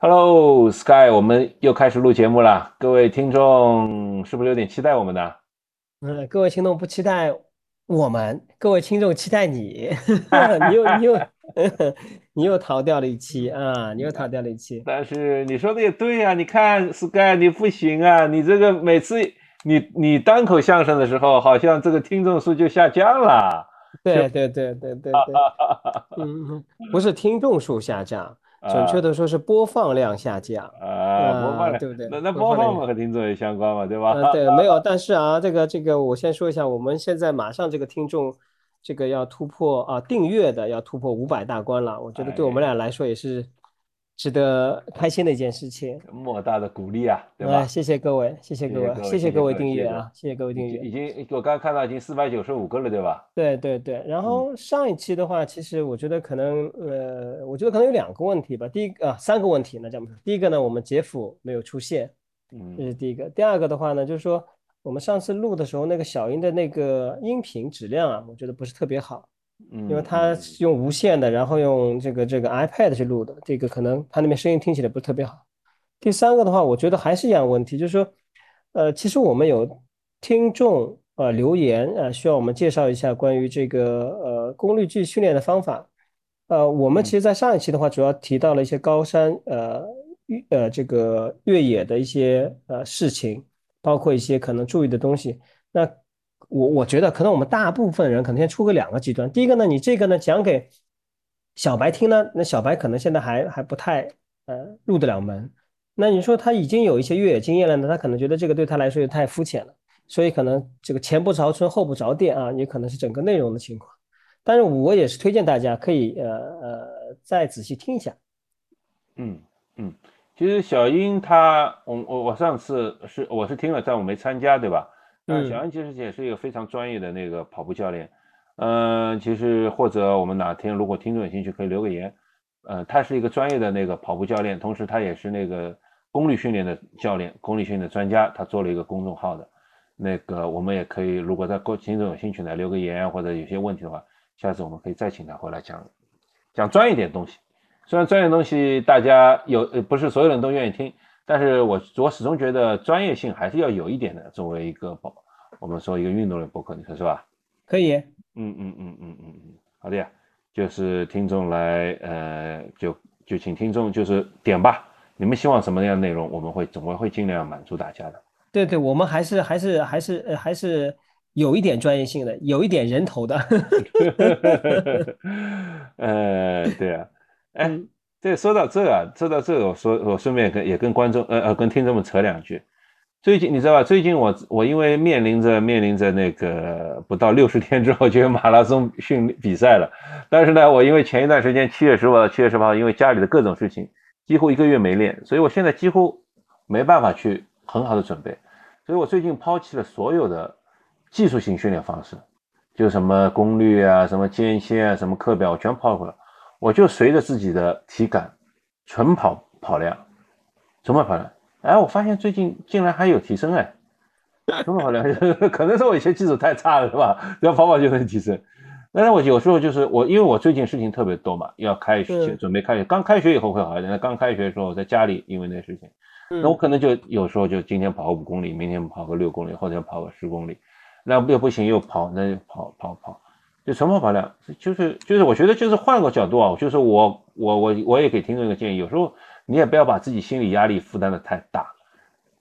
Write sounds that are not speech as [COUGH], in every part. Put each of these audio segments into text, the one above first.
Hello Sky，我们又开始录节目了。各位听众是不是有点期待我们呢？嗯，各位听众不期待我们，各位听众期待你。[LAUGHS] 你又你又 [LAUGHS] [LAUGHS] 你又逃掉了一期啊！你又逃掉了一期。但是你说的也对呀，你看 Sky，你不行啊！你这个每次你你单口相声的时候，好像这个听众数就下降了。对对对对对对。嗯，不是听众数下降。准确的说是播放量下降啊，播放量对不对？那那播放嘛和听众也相关嘛，对吧？对，[LAUGHS] 没有，但是啊，这个这个，我先说一下，我们现在马上这个听众，这个要突破啊，订阅的要突破五百大关了，我觉得对我们俩来说也是。值得开心的一件事情，莫大的鼓励啊，对吧？谢谢各位，谢谢各位，谢谢各位订阅啊，谢谢各位订阅。已经我刚刚看到已经四百九十五个了，对吧？对对对。然后上一期的话，其实我觉得可能呃，我觉得可能有两个问题吧。第一个啊，三个问题呢，这样吧。第一个呢，我们杰夫没有出现，嗯，这是第一个。第二个的话呢，就是说我们上次录的时候，那个小英的那个音频质量啊，我觉得不是特别好。因为他用无线的，然后用这个这个 iPad 去录的，这个可能他那边声音听起来不是特别好。第三个的话，我觉得还是一样问题，就是说，呃，其实我们有听众呃留言呃，需要我们介绍一下关于这个呃功率计训练的方法。呃，我们其实，在上一期的话，主要提到了一些高山呃呃这个越野的一些呃事情，包括一些可能注意的东西。那我我觉得可能我们大部分人可能先出个两个极端。第一个呢，你这个呢讲给小白听呢，那小白可能现在还还不太呃入得了门。那你说他已经有一些越野经验了呢，他可能觉得这个对他来说也太肤浅了，所以可能这个前不着村后不着店啊，也可能是整个内容的情况。但是我也是推荐大家可以呃呃再仔细听一下。嗯嗯，其实小英他我我我上次是我是听了，但我没参加，对吧？那小安其实也是一个非常专业的那个跑步教练，嗯，其实或者我们哪天如果听众有兴趣可以留个言，呃，他是一个专业的那个跑步教练，同时他也是那个功率训练的教练，功率训练的专家，他做了一个公众号的，那个我们也可以，如果在过听众有兴趣呢，留个言或者有些问题的话，下次我们可以再请他回来讲讲专业点东西，虽然专业东西大家有呃不是所有人都愿意听。但是我我始终觉得专业性还是要有一点的。作为一个博，我们说一个运动类博客，你说是吧？可以。嗯嗯嗯嗯嗯嗯，好的呀。就是听众来，呃，就就请听众就是点吧。你们希望什么样的内容，我们会总归会尽量满足大家的。对对，我们还是还是还是还是有一点专业性的，有一点人头的。[LAUGHS] [LAUGHS] 呃，对啊，哎。这说到这啊，说到这，我说我顺便跟也跟观众呃呃跟听众们扯两句。最近你知道吧？最近我我因为面临着面临着那个不到六十天之后就有马拉松训比赛了，但是呢，我因为前一段时间七月十五到七月十八号，因为家里的各种事情，几乎一个月没练，所以我现在几乎没办法去很好的准备，所以我最近抛弃了所有的技术性训练方式，就什么功率啊、什么间歇啊、什么课表，我全抛了。我就随着自己的体感，纯跑跑量，纯跑跑量，哎，我发现最近竟然还有提升哎，[LAUGHS] 纯跑量，[LAUGHS] 可能是我以前基础太差了是吧？只要跑跑就能提升。但是我有时候就是我，因为我最近事情特别多嘛，要开学，准备开学，刚开学以后会好一点。那刚开学的时候我在家里，因为那事情，那我可能就有时候就今天跑个五公里，明天跑个六公里，后天跑个十公里，那又不行又跑，那就跑跑跑。就纯跑跑量，就是就是，我觉得就是换个角度啊，就是我我我我也给听众一个建议，有时候你也不要把自己心理压力负担的太大，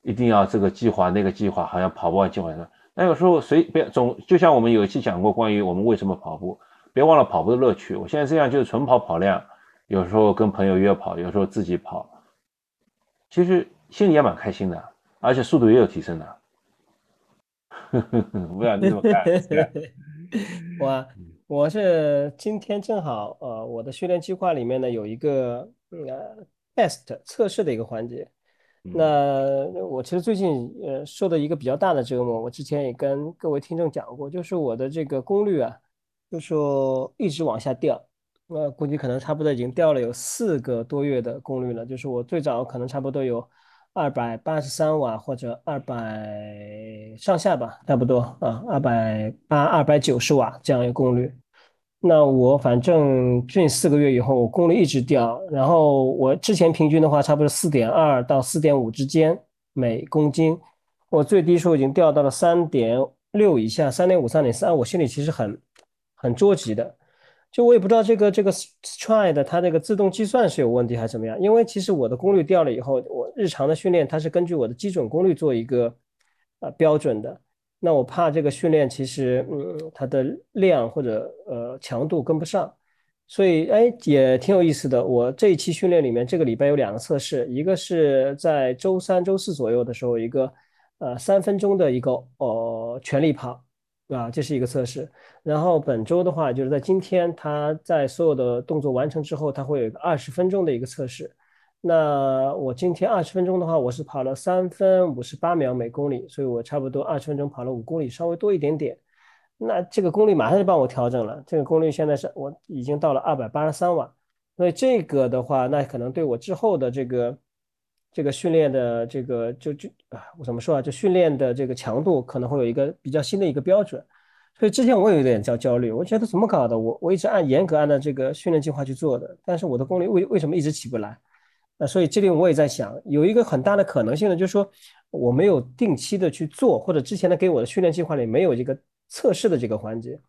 一定要这个计划那个计划，好像跑不完计划的。那有时候随别总，就像我们有一期讲过关于我们为什么跑步，别忘了跑步的乐趣。我现在这样就是纯跑跑量，有时候跟朋友约跑，有时候自己跑，其实心里也蛮开心的，而且速度也有提升的。[LAUGHS] 不要你怎么看？我我是今天正好呃，我的训练计划里面呢有一个呃 test 测试的一个环节。那我其实最近呃受的一个比较大的折磨，我之前也跟各位听众讲过，就是我的这个功率啊，就说一直往下掉。那估计可能差不多已经掉了有四个多月的功率了，就是我最早可能差不多有。二百八十三瓦或者二百上下吧，差不多啊，二百八、二百九十瓦这样一个功率。那我反正近四个月以后，我功率一直掉，然后我之前平均的话，差不多四点二到四点五之间每公斤，我最低时候已经掉到了三点六以下，三点五、三点三，我心里其实很很着急的。就我也不知道这个这个 Stride 它这个自动计算是有问题还是怎么样，因为其实我的功率掉了以后，我日常的训练它是根据我的基准功率做一个呃标准的。那我怕这个训练其实，嗯，它的量或者呃强度跟不上，所以哎也挺有意思的。我这一期训练里面，这个礼拜有两个测试，一个是在周三、周四左右的时候，一个呃三分钟的一个呃全力跑，啊，这是一个测试。然后本周的话，就是在今天，他在所有的动作完成之后，他会有一个二十分钟的一个测试。那我今天二十分钟的话，我是跑了三分五十八秒每公里，所以我差不多二十分钟跑了五公里，稍微多一点点。那这个功率马上就帮我调整了，这个功率现在是我已经到了二百八十三瓦。所以这个的话，那可能对我之后的这个这个训练的这个就就啊，我怎么说啊？就训练的这个强度可能会有一个比较新的一个标准。所以之前我有点焦焦虑，我觉得怎么搞的？我我一直按严格按照这个训练计划去做的，但是我的功率为为什么一直起不来？那所以这里我也在想，有一个很大的可能性呢，就是说我没有定期的去做，或者之前的给我的训练计划里没有这个测试的这个环节，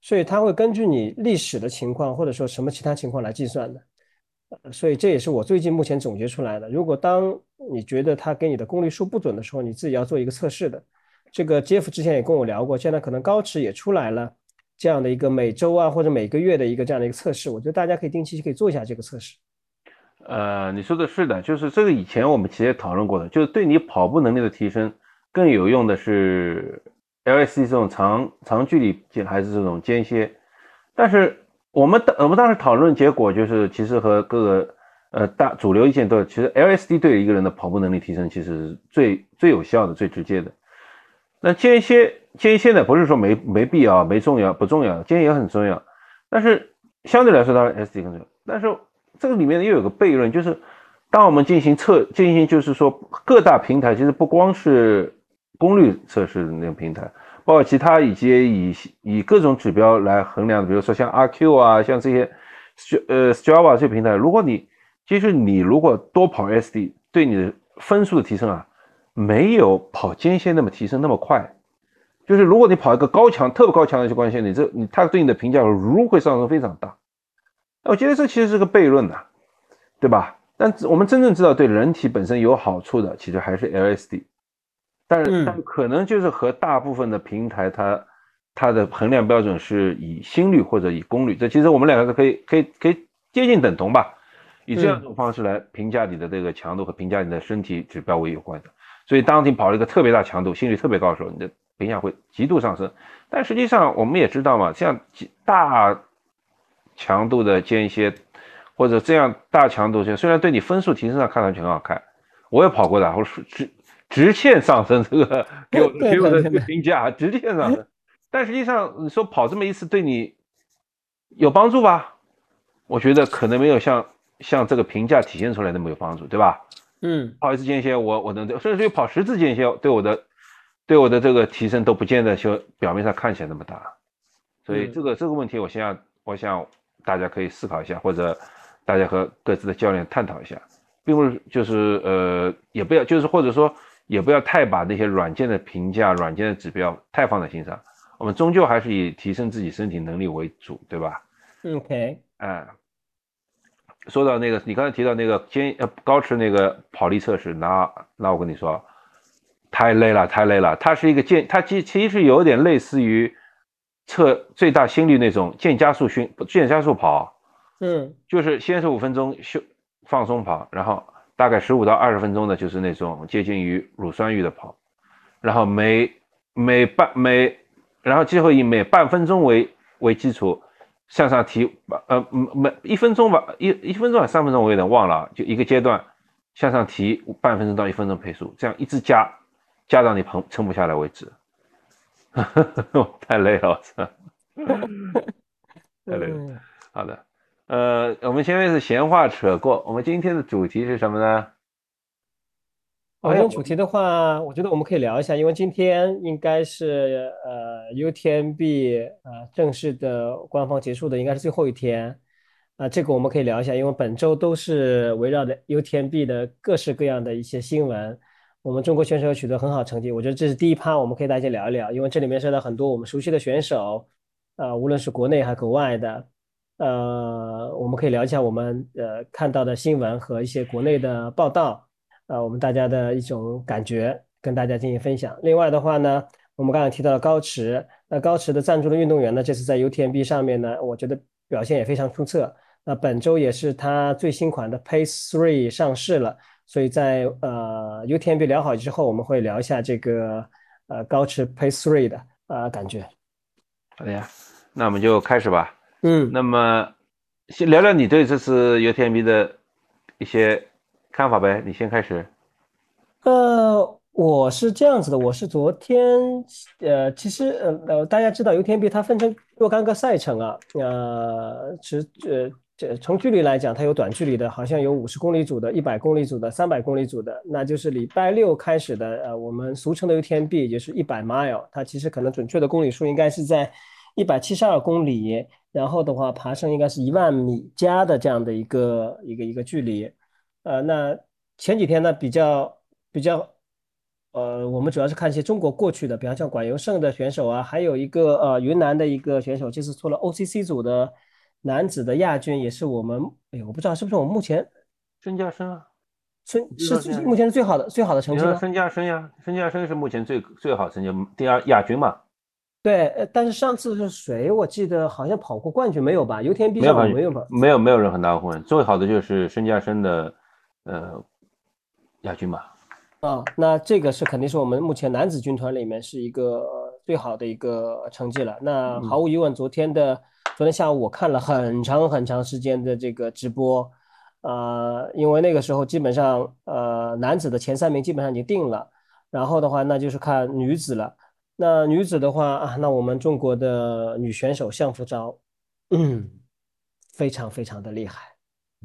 所以它会根据你历史的情况或者说什么其他情况来计算的。所以这也是我最近目前总结出来的。如果当你觉得它给你的功率数不准的时候，你自己要做一个测试的。这个 Jeff 之前也跟我聊过，现在可能高驰也出来了这样的一个每周啊或者每个月的一个这样的一个测试，我觉得大家可以定期可以做一下这个测试。呃，你说的是的，就是这个以前我们其实也讨论过的，就是对你跑步能力的提升更有用的是 LSD 这种长长距离还是这种间歇？但是我们当我们当时讨论结果就是，其实和各个呃大主流意见都，其实 LSD 对一个人的跑步能力提升其实是最最有效的、最直接的。那间歇间歇呢，不是说没没必要、没重要、不重要，间歇也很重要，但是相对来说，当然 SD 更重要，但是。这个里面又有个悖论，就是当我们进行测进行，就是说各大平台其实不光是功率测试的那个平台，包括其他以及以以各种指标来衡量的，比如说像 RQ 啊，像这些呃 Strava 这些平台，如果你其实你如果多跑 SD，对你的分数的提升啊，没有跑间歇那么提升那么快。就是如果你跑一个高强、特别高强的一些关系，你这你它对你的评价如会上升非常大。我觉得这其实是个悖论呐，对吧？但我们真正知道对人体本身有好处的，其实还是 LSD。但是，但可能就是和大部分的平台，它它的衡量标准是以心率或者以功率。这其实我们两个是可以可以可以接近等同吧？以这样一种方式来评价你的这个强度和评价你的身体指标为有关的。所以，当你跑了一个特别大强度，心率特别高的时候，你的评价会极度上升。但实际上，我们也知道嘛，像大。强度的间歇，或者这样大强度间，虽然对你分数提升上看上去很好看，我也跑过的，我是直直线上升，这个给我给我的评价直线上升。[LAUGHS] 但实际上你说跑这么一次对你有帮助吧？我觉得可能没有像像这个评价体现出来那么有帮助，对吧？嗯，跑一次间歇，我我能甚至于跑十次间歇，对我的对我的这个提升都不见得就表面上看起来那么大。所以这个这个问题，我想我想。大家可以思考一下，或者大家和各自的教练探讨一下，并不是就是呃，也不要就是或者说也不要太把那些软件的评价、软件的指标太放在心上。我们终究还是以提升自己身体能力为主，对吧？OK，哎，说到那个，你刚才提到那个肩呃高驰那个跑力测试，那那我跟你说，太累了，太累了。它是一个渐，它其其实有点类似于。测最大心率那种渐加速训渐加速跑，嗯，就是先是五分钟休放松跑，然后大概十五到二十分钟的就是那种接近于乳酸阈的跑，然后每每半每然后最后以每半分钟为为基础向上提，呃每一分钟吧一一分钟还是三分钟我有点忘了，就一个阶段向上提半分钟到一分钟配速，这样一直加加到你撑撑不下来为止。[LAUGHS] 太累了，我操！[LAUGHS] 太累了。好的，呃，我们前面是闲话扯过，我们今天的主题是什么呢？今天主题的话，我觉得我们可以聊一下，因为今天应该是呃 UTMB 呃正式的官方结束的，应该是最后一天啊。这个我们可以聊一下，因为本周都是围绕着 UTMB 的各式各样的一些新闻。我们中国选手取得很好成绩，我觉得这是第一趴，我们可以大家聊一聊，因为这里面涉及到很多我们熟悉的选手，呃，无论是国内还是国外的，呃，我们可以聊一下我们呃看到的新闻和一些国内的报道。呃，我们大家的一种感觉跟大家进行分享。另外的话呢，我们刚才提到了高驰，那高驰的赞助的运动员呢，这次在 UTMB 上面呢，我觉得表现也非常出色。那本周也是他最新款的 Pace Three 上市了，所以在呃 UTMB 聊好之后，我们会聊一下这个呃高驰 Pace Three 的呃感觉。好的呀，那我们就开始吧。嗯，那么先聊聊你对这次 UTMB 的一些。看法呗，你先开始。呃，我是这样子的，我是昨天，呃，其实呃呃，大家知道 UTMB 它分成若干个赛程啊，呃，其实呃这从距离来讲，它有短距离的，好像有五十公里组的、一百公里组的、三百公里组的，那就是礼拜六开始的，呃，我们俗称的 UTMB，也就是一百 mile，它其实可能准确的公里数应该是在一百七十二公里，然后的话爬升应该是一万米加的这样的一个一个一个距离。呃，那前几天呢，比较比较，呃，我们主要是看一些中国过去的，比方像管尤胜的选手啊，还有一个呃云南的一个选手，这次出了 OCC 组的男子的亚军，也是我们，哎，我不知道是不是我们目前孙家生啊，孙是目前是最好的最好的成绩吗？孙家生呀，孙家生是目前最最好成绩第二亚军嘛。对，呃但是上次是谁？我记得好像跑过冠军没有吧？油田必胜没有吧？没有没有任何拿过冠军，最好的就是孙家生的。呃，亚军吧。啊，那这个是肯定是我们目前男子军团里面是一个最好的一个成绩了。那毫无疑问，昨天的昨天下午我看了很长很长时间的这个直播，呃，因为那个时候基本上呃男子的前三名基本上已经定了，然后的话那就是看女子了。那女子的话啊，那我们中国的女选手向福昭，嗯，非常非常的厉害。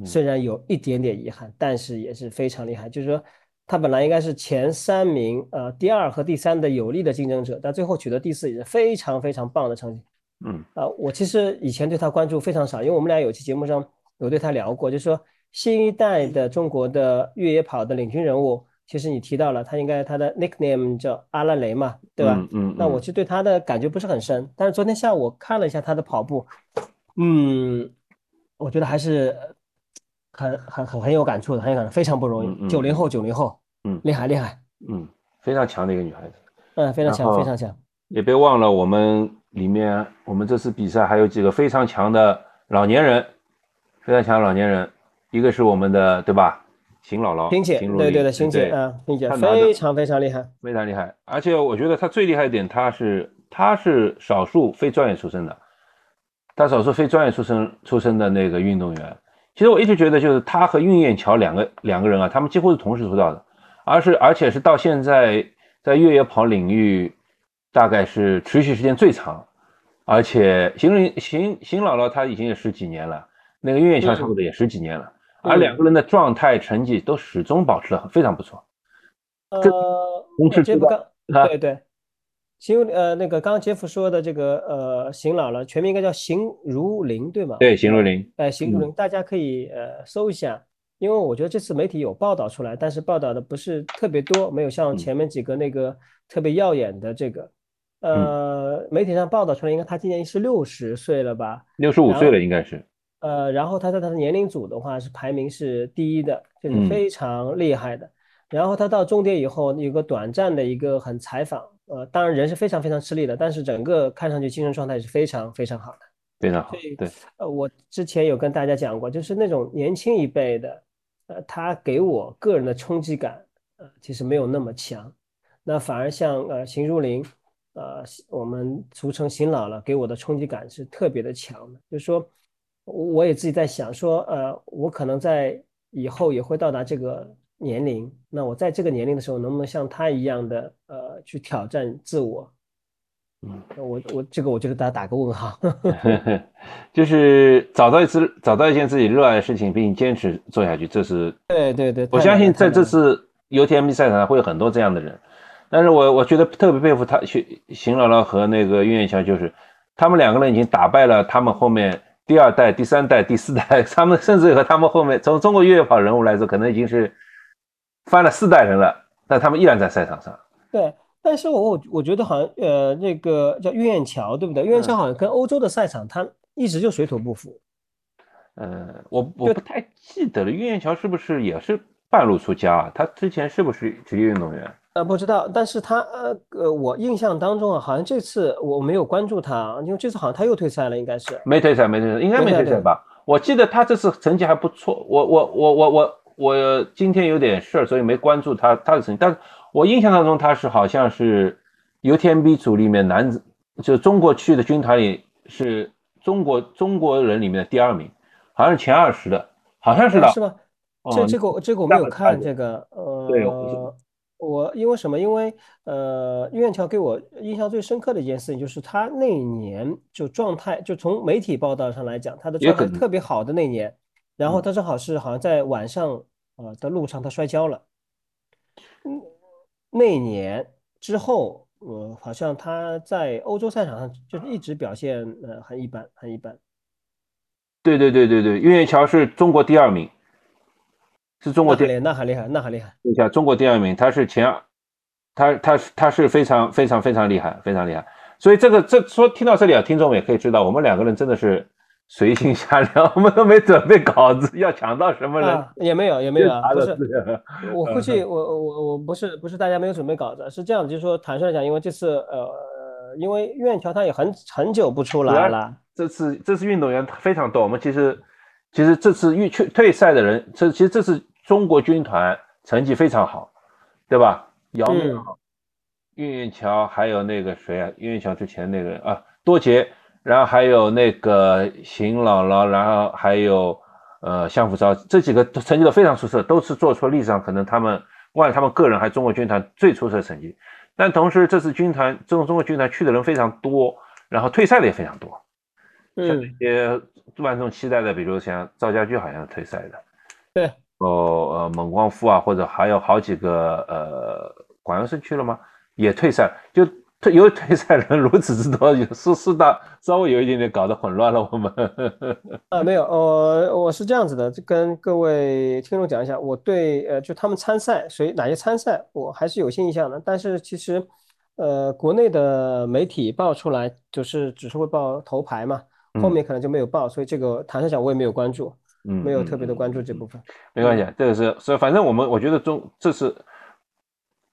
虽然有一点点遗憾，但是也是非常厉害。就是说，她本来应该是前三名，呃，第二和第三的有力的竞争者，但最后取得第四也是非常非常棒的成绩。嗯，啊，我其实以前对她关注非常少，因为我们俩有期节目上有对她聊过，就是说新一代的中国的越野跑的领军人物，其实你提到了他应该他的 nickname 叫阿拉蕾嘛，对吧？嗯。那我其实对他的感觉不是很深，但是昨天下午我看了一下他的跑步，嗯，我觉得还是。很很很很有感触的，很有感触，非常不容易。九零后，九零后，嗯，厉害厉害，嗯，非常强的一个女孩子，嗯，非常强，非常强。也别忘了，我们里面，我们这次比赛还有几个非常强的老年人，非常强的老年人，一个是我们的，对吧？邢姥姥，邢姐，对对的，邢姐，嗯，邢姐非常非常厉害，非常厉害。而且我觉得她最厉害一点，她是她是少数非专业出身的，她少数非专业出身出身的那个运动员。其实我一直觉得，就是他和运燕桥两个两个人啊，他们几乎是同时出道的，而是而且是到现在在越野跑领域，大概是持续时间最长，而且邢林邢邢姥姥她已经也十几年了，那个运燕桥差不多也十几年了，而两个人的状态成绩都始终保持的非常不错。呃，杰夫刚对对。邢呃，那个刚刚杰夫说的这个呃，邢老了全名应该叫邢如林，对吗？对，邢如林。哎，邢如林，大家可以呃搜一下，因为我觉得这次媒体有报道出来，但是报道的不是特别多，没有像前面几个那个特别耀眼的这个。呃，媒体上报道出来，应该他今年是六十岁了吧？六十五岁了，应该是。呃，然后他在他的年龄组的话是排名是第一的，就是非常厉害的。然后他到终点以后有个短暂的一个很采访。呃，当然人是非常非常吃力的，但是整个看上去精神状态是非常非常好的，非常好。对，呃，我之前有跟大家讲过，就是那种年轻一辈的，呃，他给我个人的冲击感，呃，其实没有那么强，那反而像呃邢如林，呃，我们俗称邢老了，给我的冲击感是特别的强的。就是说，我也自己在想说，呃，我可能在以后也会到达这个。年龄，那我在这个年龄的时候，能不能像他一样的呃去挑战自我？嗯，我我这个我就给大家打个问号，[LAUGHS] 就是找到一次找到一件自己热爱的事情，并坚持做下去，这是对对对。我相信在这次 UTMB 赛场上会有很多这样的人，但是我我觉得特别佩服他，邢邢姥姥和那个岳艳桥，就是他们两个人已经打败了他们后面第二代、第三代、第四代，[LAUGHS] 他们甚至和他们后面从中国越野跑人物来说，可能已经是翻了四代人了，但他们依然在赛场上。对。但是我我我觉得好像呃那个叫岳艳桥对不对？岳艳桥好像跟欧洲的赛场，他一直就水土不服。呃，我我不太记得了，岳艳桥是不是也是半路出家啊？他之前是不是职业运动员？呃，不知道。但是他呃呃，我印象当中啊，好像这次我没有关注他，因为这次好像他又退赛了，应该是没退赛，没退赛，应该没退赛吧？我记得他这次成绩还不错。我我我我我我今天有点事儿，所以没关注他他的成绩，但是。我印象当中，他是好像是 UTMB 组里面男子，就中国区的军团里是中国中国人里面的第二名，好像是前二十的，好像是的，是吧？这这个这个我没有看这个，呃，我因为什么？因为呃，岳桥给我印象最深刻的一件事情就是他那一年就状态，就从媒体报道上来讲，他的状态特别好的那年，然后他正好是好像在晚上呃的路上他摔跤了，嗯。那年之后，呃，好像他在欧洲赛场上就是一直表现呃很一般，很一般。对对对对对，岳艳桥是中国第二名，是中国第那很厉害，那很厉害。你想，中国第二名，他是前二，他他是他是非常非常非常厉害，非常厉害。所以这个这说听到这里啊，听众们也可以知道，我们两个人真的是。随性瞎聊，[LAUGHS] 我们都没准备稿子，要抢到什么人也没有，也没有啊。不是，我估计我我我不是不是大家没有准备稿子，是这样就是说坦率讲，因为这次呃，因为院桥他也很很久不出来了。这次这次运动员非常多，我们其实其实这次预退退赛的人，这其实这次中国军团成绩非常好，对吧？姚明、岳云桥，还有那个谁啊？运运乔之前那个啊，多杰。然后还有那个邢姥姥，然后还有呃向福超，这几个成绩都非常出色，都是做出历史上可能他们不管他们个人还是中国军团最出色的成绩。但同时这次军团中中国军团去的人非常多，然后退赛的也非常多。像一些万众期待的，比如像赵家驹好像退赛的，对，哦呃蒙光富啊，或者还有好几个呃广阳是去了吗？也退赛就。退有退赛人如此之多，有四四大，稍微有一点点搞得混乱了。我们啊，[LAUGHS] 没有，我我是这样子的，就跟各位听众讲一下，我对呃，就他们参赛谁哪些参赛，我还是有些印象的。但是其实，呃，国内的媒体报出来就是只是会报头牌嘛，后面可能就没有报，所以这个坦率讲我也没有关注，嗯，没有特别的关注这部分。没关系，这个是所以反正我们我觉得中这是。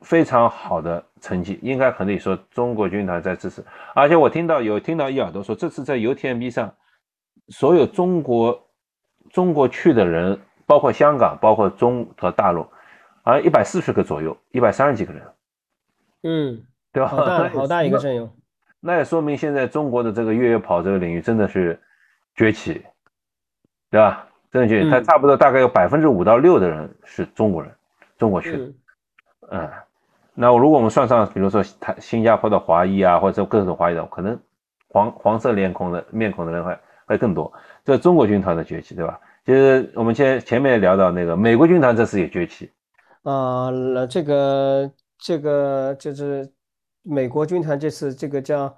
非常好的成绩，应该可以说中国军团在支持，而且我听到有听到一耳朵说，这次在 UTMB 上，所有中国中国去的人，包括香港，包括中和大陆，好像一百四十个左右，一百三十几个人，嗯，[LAUGHS] 对吧？好大好大一个 [LAUGHS] 阵容，那也说明现在中国的这个越野跑这个领域真的是崛起，对吧？真的崛起，它差不多大概有百分之五到六的人是中国人，中国去的，嗯。那如果我们算上，比如说他新加坡的华裔啊，或者各种华裔的，可能黄黄色脸孔的面孔的人会会更多。这中国军团的崛起，对吧？就是我们前前面聊到那个美国军团这次也崛起。啊，这个这个就是美国军团这次这个叫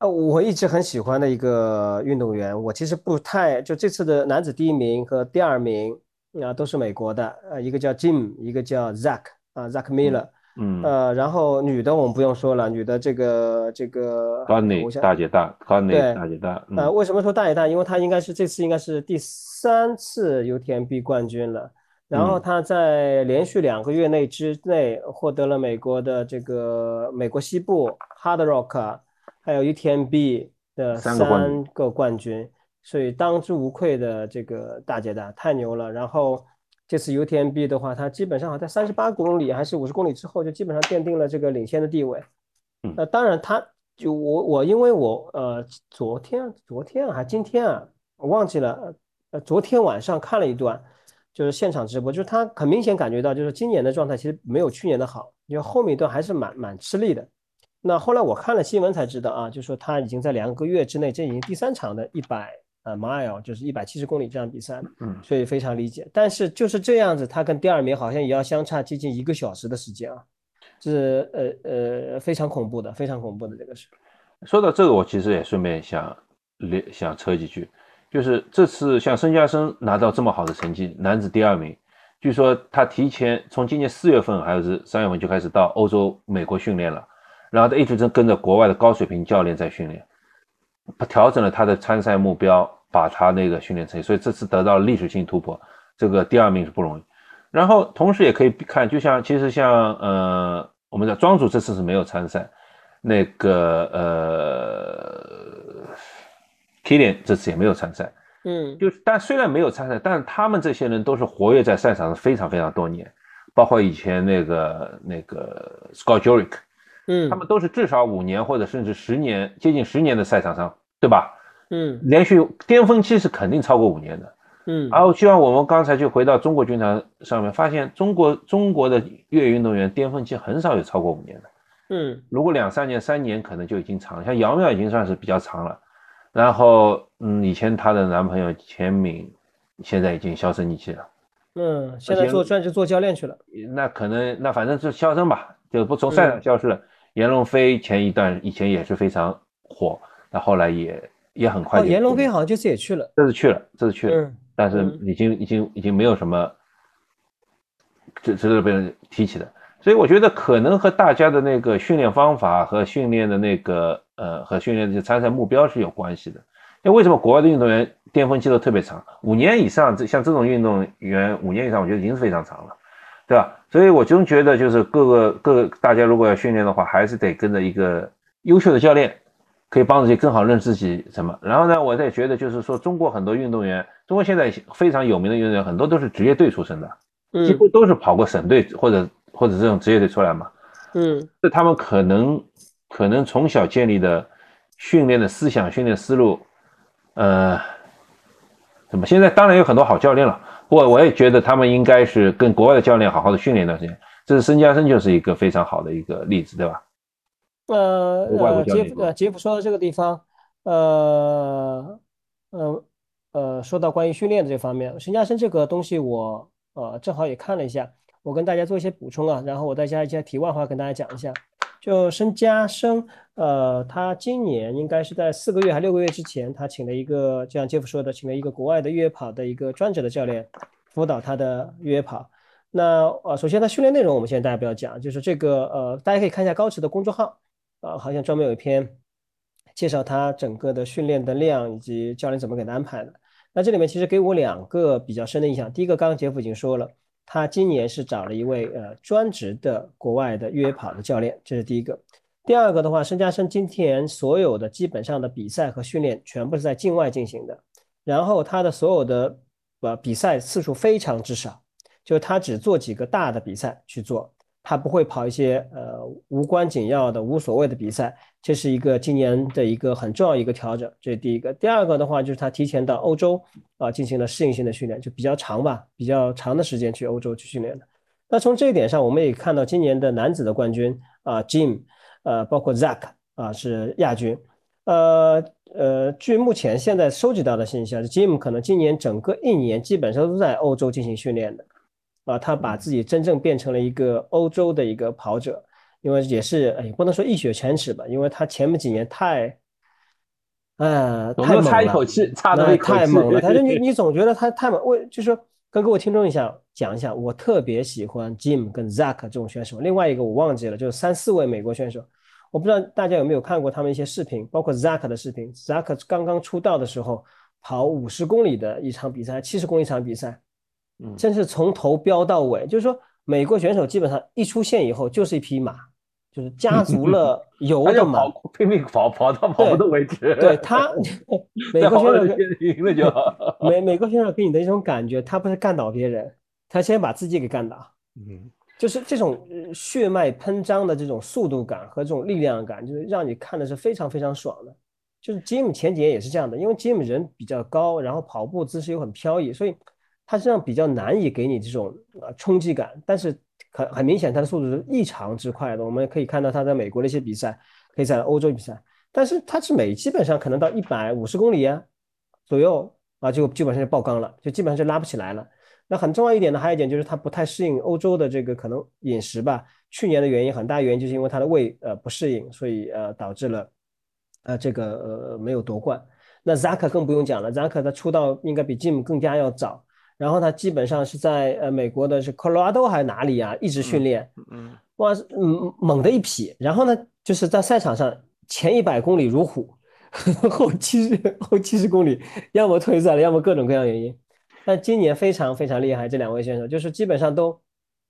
啊，我一直很喜欢的一个运动员。我其实不太就这次的男子第一名和第二名啊都是美国的，呃，一个叫 Jim，一个叫 Zach 啊，Zach Miller。嗯呃，然后女的我们不用说了，女的这个这个，高内大姐大，高内大姐大。呃，为什么说大姐大？因为她应该是这次应该是第三次 UTMB 冠军了。然后她在连续两个月内之内获得了美国的这个美国西部 Hard Rock，还有 UTMB 的三个冠军，所以当之无愧的这个大姐大，太牛了。然后。这次 UTMB 的话，它基本上好在三十八公里还是五十公里之后，就基本上奠定了这个领先的地位。那，当然，他就我我因为我呃昨天昨天啊还今天啊我忘记了呃昨天晚上看了一段，就是现场直播，就是他很明显感觉到就是今年的状态其实没有去年的好，因为后面一段还是蛮蛮吃力的。那后来我看了新闻才知道啊，就说他已经在两个月之内，这已经第三场的一百呃 mile，就是一百七十公里这样比赛，嗯，所以非常理解。但是就是这样子，他跟第二名好像也要相差接近一个小时的时间啊，是呃呃非常恐怖的，非常恐怖的这个事。说到这个，我其实也顺便想连想扯几句，就是这次像申嘉生拿到这么好的成绩，男子第二名，据说他提前从今年四月份还是三月份就开始到欧洲、美国训练了，然后他一直跟着国外的高水平教练在训练，他调整了他的参赛目标，把他那个训练成绩，所以这次得到了历史性突破，这个第二名是不容易。然后同时也可以看，就像其实像呃，我们的庄主这次是没有参赛。那个呃，Kilian 这次也没有参赛，嗯，就是但虽然没有参赛，但是他们这些人都是活跃在赛场上非常非常多年，包括以前那个那个 Scott Jurek，嗯，他们都是至少五年或者甚至十年，接近十年的赛场上，对吧？嗯，连续巅峰期是肯定超过五年的，嗯，然后就像我们刚才就回到中国军团上面，发现中国中国的越野运动员巅峰期很少有超过五年的。嗯，如果两三年、三年可能就已经长了，像姚妙已经算是比较长了。然后，嗯，以前她的男朋友钱敏现在已经销声匿迹了。嗯，现在做专职做教练去了。那可能，那反正是销声吧，就不从赛场消失了。严龙飞前一段以前也是非常火，那后来也也很快。严龙飞好像这次也去了。这次去了，这次去了，但是已经已经已经没有什么值值得被人提起的。所以我觉得可能和大家的那个训练方法和训练的那个呃和训练的参赛目标是有关系的。因为为什么国外的运动员巅峰期都特别长，五年以上，这像这种运动员五年以上，我觉得已经是非常长了，对吧？所以我就觉得就是各个各个大家如果要训练的话，还是得跟着一个优秀的教练，可以帮助你更好认识自己什么。然后呢，我再觉得就是说，中国很多运动员，中国现在非常有名的运动员很多都是职业队出身的，几乎都是跑过省队或者。或者这种职业队出来嘛，嗯，这他们可能可能从小建立的训练的思想、训练思路，呃，怎么现在当然有很多好教练了，不过我也觉得他们应该是跟国外的教练好好的训练一段时间。这是申加生就是一个非常好的一个例子，对吧？呃呃，杰夫呃杰夫说到这个地方，呃呃呃，说到关于训练的这方面，申加生这个东西我呃正好也看了一下。我跟大家做一些补充啊，然后我再加一些题外话跟大家讲一下。就申嘉生，呃，他今年应该是在四个月还六个月之前，他请了一个，就像杰夫说的，请了一个国外的越野跑的一个专职的教练辅导他的越野跑。那呃，首先他训练内容我们现在大家不要讲，就是这个呃，大家可以看一下高驰的公众号，啊，好像专门有一篇介绍他整个的训练的量以及教练怎么给他安排的。那这里面其实给我两个比较深的印象，第一个刚刚杰夫已经说了。他今年是找了一位呃专职的国外的越野跑的教练，这是第一个。第二个的话，申嘉生今天所有的基本上的比赛和训练全部是在境外进行的，然后他的所有的呃比赛次数非常之少，就是他只做几个大的比赛去做。他不会跑一些呃无关紧要的无所谓的比赛，这是一个今年的一个很重要一个调整，这是第一个。第二个的话就是他提前到欧洲啊进行了适应性的训练，就比较长吧，比较长的时间去欧洲去训练的。那从这一点上，我们也看到今年的男子的冠军啊，Jim，呃，包括 Zack 啊是亚军，呃呃，据目前现在收集到的信息啊，Jim 可能今年整个一年基本上都在欧洲进行训练的。啊，他把自己真正变成了一个欧洲的一个跑者，因为也是哎，不能说一雪前耻吧，因为他前面几年太，呃，太猛了，差一口气，差的太猛了。他说你 [LAUGHS] 你总觉得他太猛，为就是说跟各位听众一下讲一下，我特别喜欢 Jim 跟 Zack 这种选手。另外一个我忘记了，就是三四位美国选手，我不知道大家有没有看过他们一些视频，包括 Zack 的视频。Zack 刚刚出道的时候，跑五十公里的一场比赛，七十公里一场比赛。嗯真是从头飙到尾，就是说，美国选手基本上一出现以后就是一匹马，[LAUGHS] 就是加足了油的嘛，拼命跑，跑到跑不动为止。对 [LAUGHS] 他，[LAUGHS] 美国选手赢了就美美国选手给你的一种感觉，他不是干倒别人，他先把自己给干倒。嗯，就是这种血脉喷张的这种速度感和这种力量感，就是让你看的是非常非常爽的。就是 Jim 前几年也是这样的，因为 Jim 人比较高，然后跑步姿势又很飘逸，所以。他这样比较难以给你这种呃冲击感，但是很很明显，他的速度是异常之快的。我们可以看到他在美国的一些比赛，可以在欧洲比赛，但是他是每基本上可能到一百五十公里啊，左右啊，就基本上就爆缸了，就基本上就拉不起来了。那很重要一点呢，还有一点就是他不太适应欧洲的这个可能饮食吧。去年的原因很大原因就是因为他的胃呃不适应，所以呃导致了呃这个呃没有夺冠。那 Zaka 更不用讲了，Zaka 他出道应该比 Jim 更加要早，然后他基本上是在呃美国的是 Colorado 还是哪里啊，一直训练，嗯，哇，嗯猛的一匹。然后呢，就是在赛场上前一百公里如虎，后七十后七十公里要么退赛了，要么各种各样原因。但今年非常非常厉害，这两位选手就是基本上都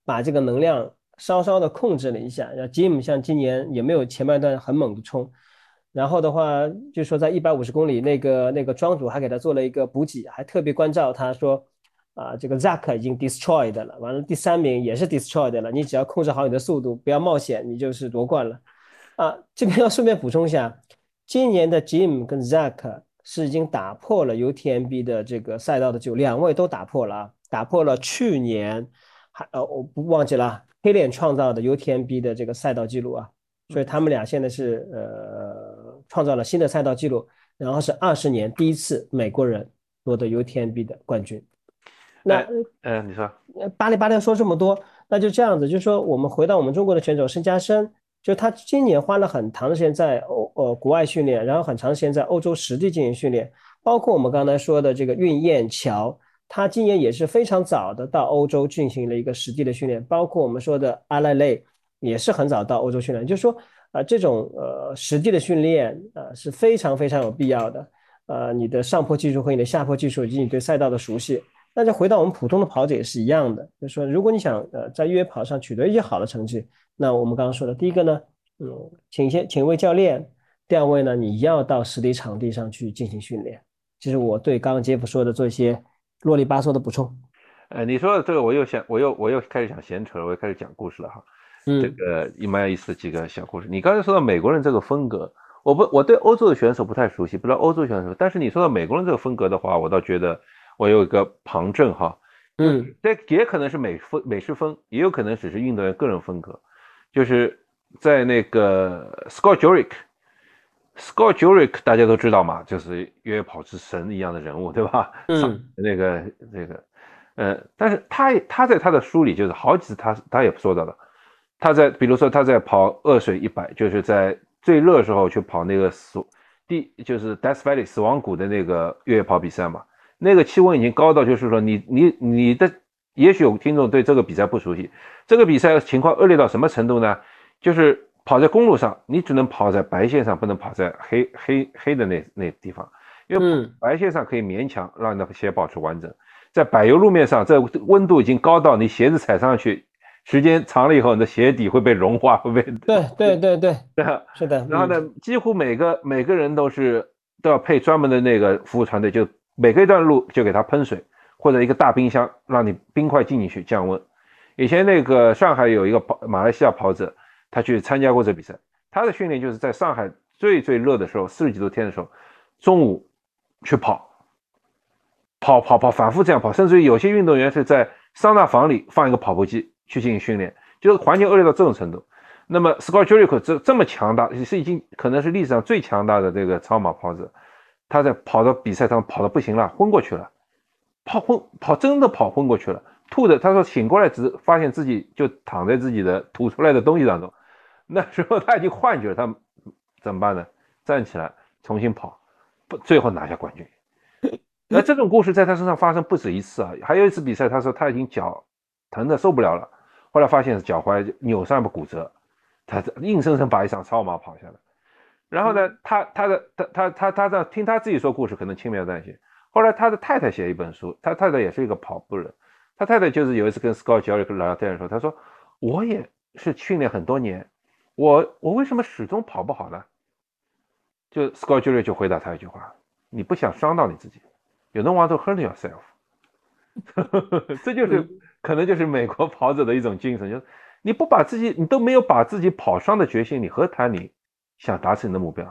把这个能量稍稍的控制了一下。然后 Jim 像今年也没有前半段很猛的冲，然后的话就说在一百五十公里那个那个庄主还给他做了一个补给，还特别关照他说啊这个 Zack 已经 destroyed 了，完了第三名也是 destroyed 了，你只要控制好你的速度，不要冒险，你就是夺冠了。啊，这边要顺便补充一下，今年的 Jim 跟 Zack。是已经打破了 UTMB 的这个赛道的就两位都打破了啊，打破了去年还呃我不忘记了黑脸创造的 UTMB 的这个赛道记录啊，所以他们俩现在是呃创造了新的赛道记录，然后是二十年第一次美国人夺得 UTMB 的冠军。那呃你说，巴里巴里说这么多，那就这样子，就是说我们回到我们中国的选手申嘉生。就他今年花了很长的时间在欧呃国外训练，然后很长时间在欧洲实地进行训练，包括我们刚才说的这个运燕桥，他今年也是非常早的到欧洲进行了一个实地的训练，包括我们说的阿莱雷也是很早到欧洲训练，就是说啊这种呃实地的训练啊是非常非常有必要的，呃你的上坡技术和你的下坡技术以及你对赛道的熟悉，那就回到我们普通的跑者也是一样的，就是说如果你想呃在越野跑上取得一些好的成绩。那我们刚刚说的，第一个呢，嗯，请先请一位教练；第二位呢，你要到实地场地上去进行训练。这是我对刚刚杰夫说的做一些啰里吧嗦的补充。呃，你说的这个，我又想，我又我又开始想闲扯了，我又开始讲故事了哈。嗯，这个也蛮有意思的几个小故事。你刚才说到美国人这个风格，我不我对欧洲的选手不太熟悉，不知道欧洲选手。但是你说到美国人这个风格的话，我倒觉得我有一个旁证哈。嗯，这也可能是美风美式风，也有可能只是运动员个人风格。就是在那个 Scott Jurek，Scott Jurek 大家都知道嘛，就是越野跑之神一样的人物，对吧？嗯。那个那个，呃，但是他他在他的书里就是好几次他他也说到了，他在比如说他在跑恶水一百，就是在最热时候去跑那个死第就是 Death Valley 死亡谷的那个越野跑比赛嘛，那个气温已经高到就是说你你你的。也许有听众对这个比赛不熟悉，这个比赛情况恶劣到什么程度呢？就是跑在公路上，你只能跑在白线上，不能跑在黑黑黑的那那地方，因为白线上可以勉强让你的鞋保持完整，在柏油路面上，这温度已经高到你鞋子踩上去，时间长了以后，你的鞋底会被融化，会被对对对对，[LAUGHS] 是的。然后呢，几乎每个每个人都是都要配专门的那个服务团队，就每隔一段路就给他喷水。或者一个大冰箱，让你冰块进进去降温。以前那个上海有一个跑马来西亚跑者，他去参加过这比赛。他的训练就是在上海最最热的时候，四十几度天的时候，中午去跑，跑跑跑，反复这样跑。甚至于有些运动员是在桑拿房里放一个跑步机去进行训练，就是环境恶劣到这种程度。那么 Scott Jurek 这这么强大，是已经可能是历史上最强大的这个超马跑者，他在跑到比赛上跑的不行了，昏过去了。跑昏跑真的跑昏过去了，吐的。他说醒过来只发现自己就躺在自己的吐出来的东西当中。[LAUGHS] 那时候他已经幻觉了，他怎么办呢？站起来重新跑，不最后拿下冠军。[LAUGHS] 那这种故事在他身上发生不止一次啊。还有一次比赛，他说他已经脚疼的受不了了，后来发现是脚踝扭伤不骨折，他硬生生把一场超马跑下来。然后呢，他他的他他他他在听他自己说故事，可能轻描淡写。后来他的太太写一本书，他太太也是一个跑步人，他太太就是有一次跟 Scott Jurek 聊天的时候，他说我也是训练很多年，我我为什么始终跑不好呢？就 Scott Jurey 就回答他一句话：你不想伤到你自己，You don't want to hurt yourself。[LAUGHS] 这就是可能就是美国跑者的一种精神，就是你不把自己，你都没有把自己跑伤的决心，你何谈你想达成你的目标？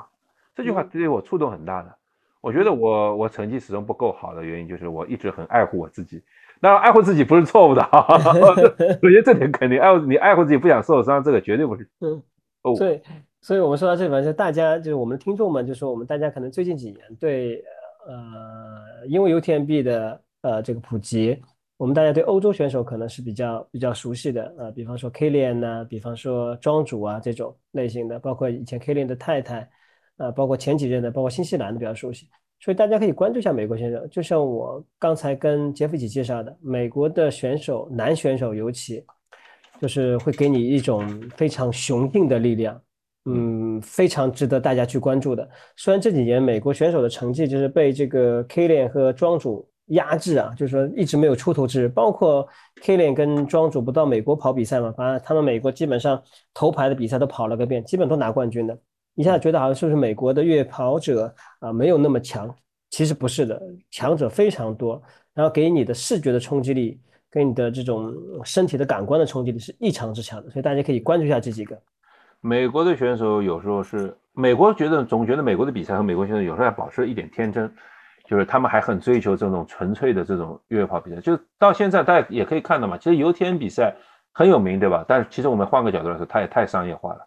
这句话对我触动很大的。我觉得我我成绩始终不够好的原因就是我一直很爱护我自己。那爱护自己不是错误的，[LAUGHS] 我觉得这点肯定爱护你爱护自己不想受伤，这个绝对不是。嗯，哦，所以所以我们说到这里面，就大家就是我们的听众们，就说我们大家可能最近几年对呃，因为 UTMB 的呃这个普及，我们大家对欧洲选手可能是比较比较熟悉的啊，比方说 Kilian 呢，比方说庄主啊这种类型的，包括以前 Kilian 的太太，啊，包括前几任的，包括新西兰的比较熟悉，所以大家可以关注一下美国选手。就像我刚才跟杰夫一起介绍的，美国的选手，男选手尤其，就是会给你一种非常雄性的力量。嗯，非常值得大家去关注的。虽然这几年美国选手的成绩就是被这个 Kilian 和庄主压制啊，就是说一直没有出头之日。包括 K 链跟庄主不到美国跑比赛嘛，把他们美国基本上头牌的比赛都跑了个遍，基本都拿冠军的。一下觉得好像是不是美国的越野跑者啊没有那么强？其实不是的，强者非常多，然后给你的视觉的冲击力，给你的这种身体的感官的冲击力是异常之强的。所以大家可以关注一下这几个。美国的选手有时候是美国觉得总觉得美国的比赛和美国选手有时候还保持一点天真，就是他们还很追求这种纯粹的这种越野跑比赛。就到现在大家也可以看到嘛，其实油田比赛很有名，对吧？但是其实我们换个角度来说，它也太商业化了。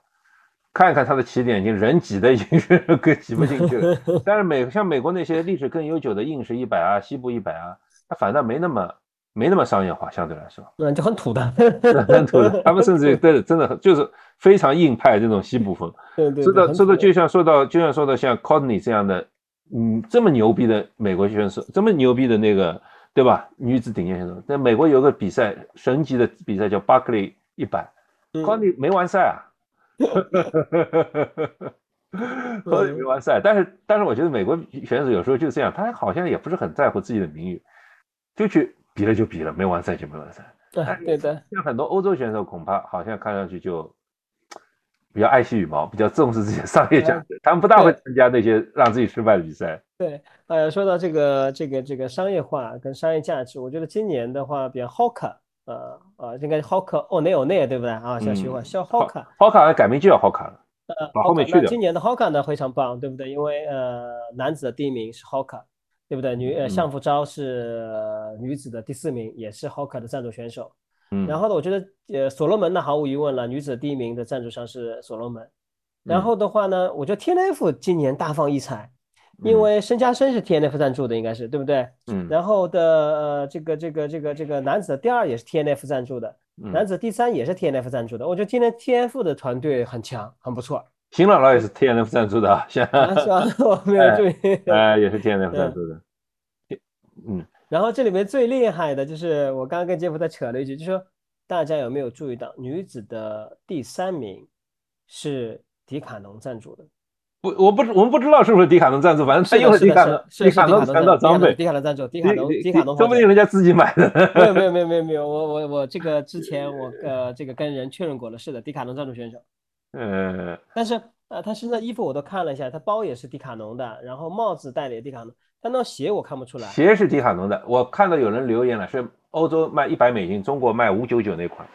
看一看它的起点，已经人挤的已经 [LAUGHS] 是跟挤不进去了。[LAUGHS] 但是美像美国那些历史更悠久的硬式一百啊、西部一百啊，它反倒没那么。没那么商业化，相对来说，嗯，就很土的，[LAUGHS] 很土的。他们甚至对，真的就是非常硬派这种西部风。对对。说到说到，就像说到，就像说到像 c o d n e y 这样的，嗯，这么牛逼的美国选手，这么牛逼的那个，对吧？女子顶尖选手，在美国有个比赛，神级的比赛叫 Buckley 一百 c o d n e y 没完赛啊。哈哈哈哈哈哈。c 没完赛，但是但是我觉得美国选手有时候就是这样，他好像也不是很在乎自己的名誉，就去。比了就比了，没完赛就没完赛。对对对，像很多欧洲选手，恐怕好像看上去就比较爱惜羽毛，比较重视自己的商业价值，他们不大会参加那些让自己失败的比赛。对，呃，说到这个这个这个商业化跟商业价值，我觉得今年的话，比如 Hoka，呃呃，应该 Hoka 奥内奥内对不对啊？小徐话叫 Hoka，Hoka 改名就叫 Hoka 了。呃，后面去掉。今年的 Hoka 呢非常棒，对不对？因为呃，男子的第一名是 Hoka。对不对？女呃，向福昭是女子的第四名，也是 Hoka 的赞助选手。嗯，然后呢，我觉得呃，所罗门呢，毫无疑问了，女子第一名的赞助商是所罗门。然后的话呢，我觉得 T N F 今年大放异彩，因为申加深是 T N F 赞助的，应该是对不对？嗯。然后的呃，这个这个这个这个男子的第二也是 T N F 赞助的，男子第三也是 T N F 赞助的。我觉得今年 T N F 的团队很强，很不错。新姥姥也是 T N F 赞助的，[LAUGHS] 啊是吧？[LAUGHS] 我没有注意。哎，也是 T N F 赞助的。嗯，然后这里面最厉害的就是我刚刚跟杰夫在扯了一句，就说大家有没有注意到女子的第三名是迪卡侬赞助的？不，我不，我们不知道是不是迪卡侬赞助，反正他又是迪卡侬，迪卡侬赞助装备，迪卡侬赞助，迪卡侬，迪卡侬，说不定人家自己买的。没有，没有，没有，没有，没有，我我我这个之前我呃这个跟人确认过了，是的，迪卡侬赞助选手。呃，但是呃他身上衣服我都看了一下，他包也是迪卡侬的，然后帽子戴的也迪卡侬。但那鞋我看不出来，鞋是迪卡侬的。我看到有人留言了，是欧洲卖一百美金，中国卖五九九那款。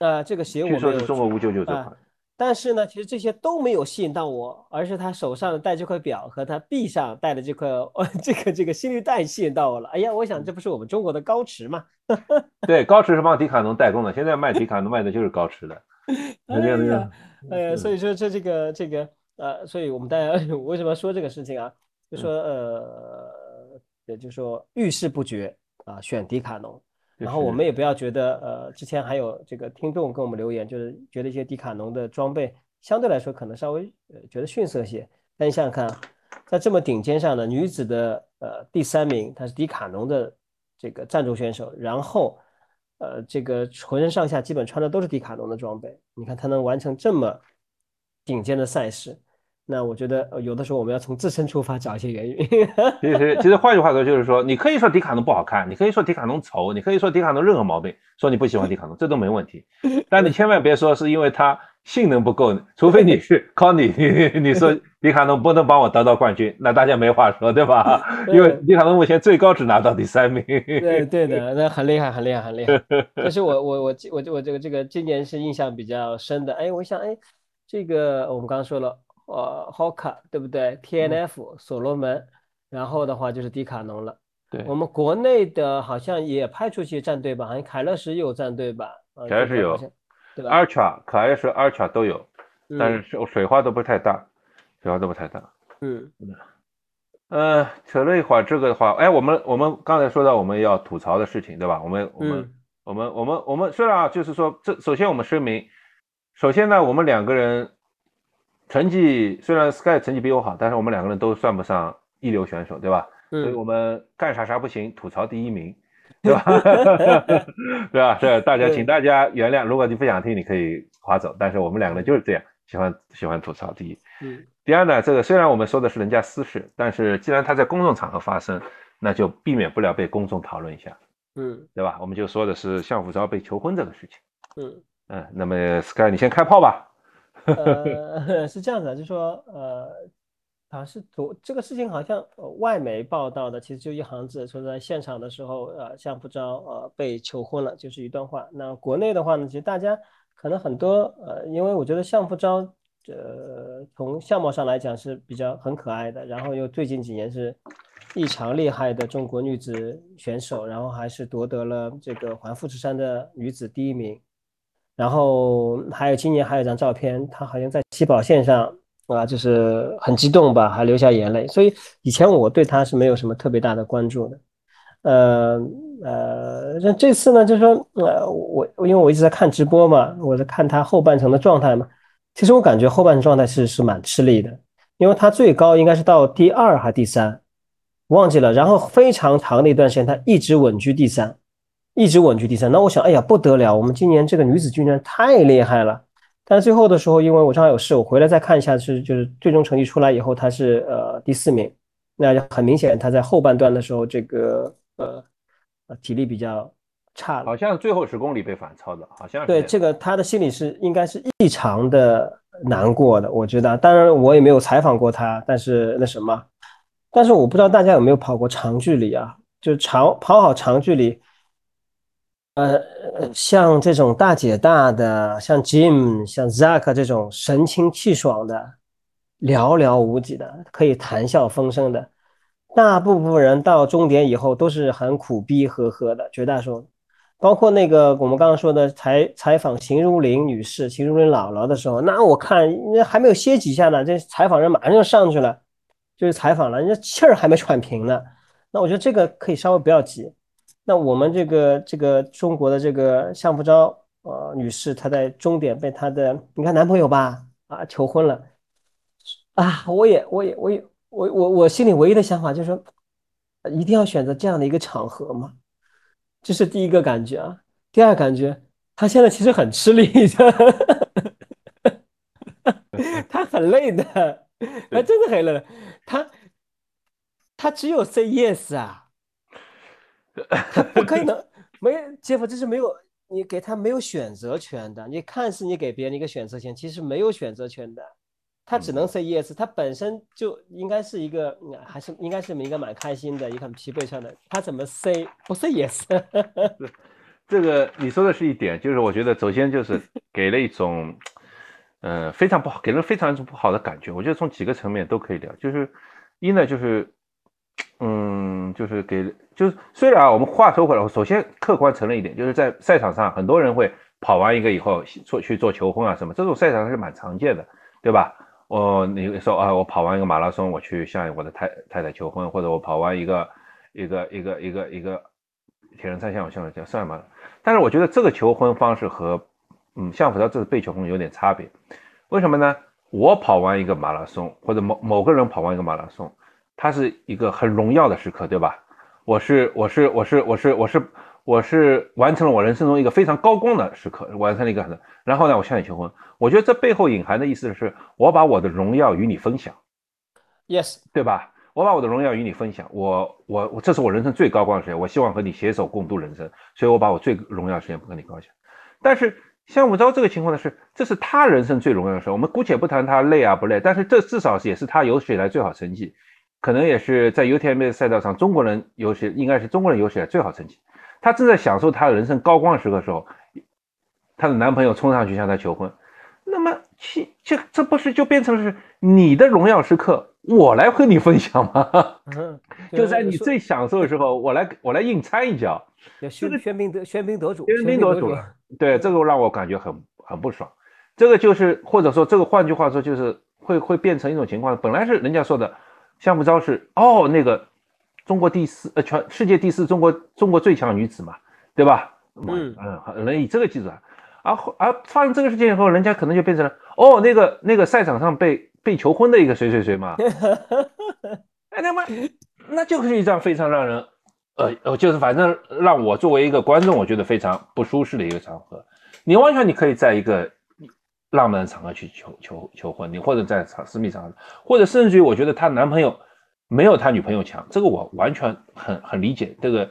呃，这个鞋我据说是中国五九九这款。但是呢，其实这些都没有吸引到我，而是他手上戴这块表和他臂上戴的这块哦这个这个心率带吸引到我了。哎呀，我想这不是我们中国的高驰吗？[LAUGHS] 对，高驰是帮迪卡侬代工的，现在卖迪卡侬卖的就是高驰的。[LAUGHS] 哎呀，哎呀，所以说这这个这个呃，所以我们大家 [LAUGHS] 为什么要说这个事情啊？就说呃，也就是说遇事不决啊，选迪卡侬。然后我们也不要觉得呃，之前还有这个听众跟我们留言，就是觉得一些迪卡侬的装备相对来说可能稍微呃觉得逊色些。但你想想看，在这么顶尖上的女子的呃第三名，她是迪卡侬的这个赞助选手，然后呃这个浑身上下基本穿的都是迪卡侬的装备，你看她能完成这么顶尖的赛事。那我觉得有的时候我们要从自身出发找一些原因。其实其实换句话说就是说，你可以说迪卡侬不好看，你可以说迪卡侬丑，你可以说迪卡侬任何毛病，说你不喜欢迪卡侬，这都没问题。[LAUGHS] 但你千万别说是因为它性能不够，除非你是 Conny，你说迪卡侬不能帮我得到冠军，那大家没话说，对吧？[LAUGHS] 因为迪卡侬目前最高只拿到第三名。对对的，[LAUGHS] 那很厉害，很厉害，很厉害。但是我我我我我这个这个今年是印象比较深的。哎，我想哎，这个我们刚刚说了。呃，Hoka 对不对？T N F 所罗门，然后的话就是迪卡侬了。对，我们国内的好像也派出去战队吧？好像凯乐石有战队吧？凯乐石有，对吧？Ultra、凯乐石、Ultra 都有，但是水水花都不太大，水花都不太大。嗯。呃，扯了一会儿这个的话，哎，我们我们刚才说到我们要吐槽的事情，对吧？我们我们我们我们我们虽然啊，就是说这首先我们声明，首先呢，我们两个人成绩虽然 Sky 成绩比我好，但是我们两个人都算不上一流选手，对吧？所以我们干啥啥不行，吐槽第一名，对吧？[LAUGHS] [LAUGHS] 对吧？这大家请大家原谅，如果你不想听，你可以划走。但是我们两个人就是这样，喜欢喜欢吐槽第一。嗯。第二呢，这个虽然我们说的是人家私事，但是既然他在公众场合发生，那就避免不了被公众讨论一下，嗯，对吧？我们就说的是向福昭被求婚这个事情，嗯嗯，那么 Sky 你先开炮吧。呃，[LAUGHS] 是这样子，就说呃，好像是昨这个事情好像外媒报道的，其实就一行字，说在现场的时候，呃，向福昭呃被求婚了，就是一段话。那国内的话呢，其实大家可能很多呃，因为我觉得向福昭。呃，从相貌上来讲是比较很可爱的，然后又最近几年是异常厉害的中国女子选手，然后还是夺得了这个环富士山的女子第一名，然后还有今年还有一张照片，他好像在起跑线上啊，就是很激动吧，还流下眼泪。所以以前我对他是没有什么特别大的关注的，呃呃，那这次呢，就是说呃，我因为我一直在看直播嘛，我在看他后半程的状态嘛。其实我感觉后半程状态是是蛮吃力的，因为他最高应该是到第二还第三，忘记了。然后非常长的一段时间，他一直稳居第三，一直稳居第三。那我想，哎呀不得了，我们今年这个女子军团太厉害了。但是最后的时候，因为我正好有事，我回来再看一下，是就是最终成绩出来以后，她是呃第四名。那很明显，她在后半段的时候，这个呃呃体力比较。差了，好像最后十公里被反超的，好像对这个她的心里是应该是异常的难过的，我觉得。当然我也没有采访过她，但是那什么，但是我不知道大家有没有跑过长距离啊？就长跑好长距离，呃，像这种大姐大的，像 Jim、像 Zack 这种神清气爽的，寥寥无几的，可以谈笑风生的，大部分人到终点以后都是很苦逼呵呵的，绝大多数。包括那个我们刚刚说的采采访秦如林女士、秦如林姥姥的时候，那我看那还没有歇几下呢，这采访人马上就上去了，就是采访了，人家气儿还没喘平呢。那我觉得这个可以稍微不要急。那我们这个这个中国的这个向福昭呃女士，她在终点被她的你看男朋友吧啊求婚了。啊，我也我也我也我我我心里唯一的想法就是说，一定要选择这样的一个场合嘛？这是第一个感觉啊，第二感觉，她现在其实很吃力的，[LAUGHS] 她很累的，她真的很累，她她只有 say yes 啊，他 [LAUGHS] 不可 [LAUGHS] 能没杰夫，这是没有你给他没有选择权的，你看似你给别人一个选择权，其实没有选择权的。他只能 say yes，他本身就应该是一个，还是应该是一个蛮开心的，一个很疲惫上的。他怎么 say 不 say yes？[LAUGHS] 这个你说的是一点，就是我觉得首先就是给了一种，呃，非常不好，给人非常一种不好的感觉。我觉得从几个层面都可以聊，就是一呢，就是，嗯，就是给，就是虽然啊，我们话说回来，首先客观承认一点，就是在赛场上，很多人会跑完一个以后做去做求婚啊什么，这种赛场还是蛮常见的，对吧？我你说啊，我跑完一个马拉松，我去向我的太太太求婚，或者我跑完一个一个一个一个一个铁人三项，我向我叫算吗？但是我觉得这个求婚方式和嗯，像福涛这次被求婚有点差别。为什么呢？我跑完一个马拉松，或者某某个人跑完一个马拉松，它是一个很荣耀的时刻，对吧？我是我是我是我是我是。我是完成了我人生中一个非常高光的时刻，完成了一个很，然后呢，我向你求婚。我觉得这背后隐含的意思是，我把我的荣耀与你分享，yes，对吧？我把我的荣耀与你分享，我我我，这是我人生最高光的时间，我希望和你携手共度人生，所以我把我最荣耀的时间不跟你分享。但是像武昭这个情况呢，是这是他人生最荣耀的时候，我们姑且不谈他累啊不累，但是这至少也是他有史以来最好成绩，可能也是在 UTMB 赛道上中国人有史应该是中国人有史以来最好成绩。她正在享受她人生高光时刻的时候，她的男朋友冲上去向她求婚，那么其这这不是就变成是你的荣耀时刻，我来和你分享吗？嗯 [LAUGHS] 就在你最享受的时候，我来我来硬掺一脚，这个喧宾得喧宾得主，喧宾得主了。对，这个让我感觉很很不爽。这个就是或者说这个换句话说就是会会变成一种情况，本来是人家说的相夫昭是哦，那个中国第四呃全世界第四中国中国最强女子嘛，对吧？嗯嗯，能以这个记住啊。而而发生这个事情以后，人家可能就变成了哦，那个那个赛场上被被求婚的一个谁谁谁嘛。[LAUGHS] 哎他妈，那就是一张非常让人呃呃，就是反正让我作为一个观众，我觉得非常不舒适的一个场合。你完全你可以在一个浪漫的场合去求求求婚，你或者在场私密场合，或者甚至于我觉得她男朋友没有她女朋友强，这个我完全很很理解。这个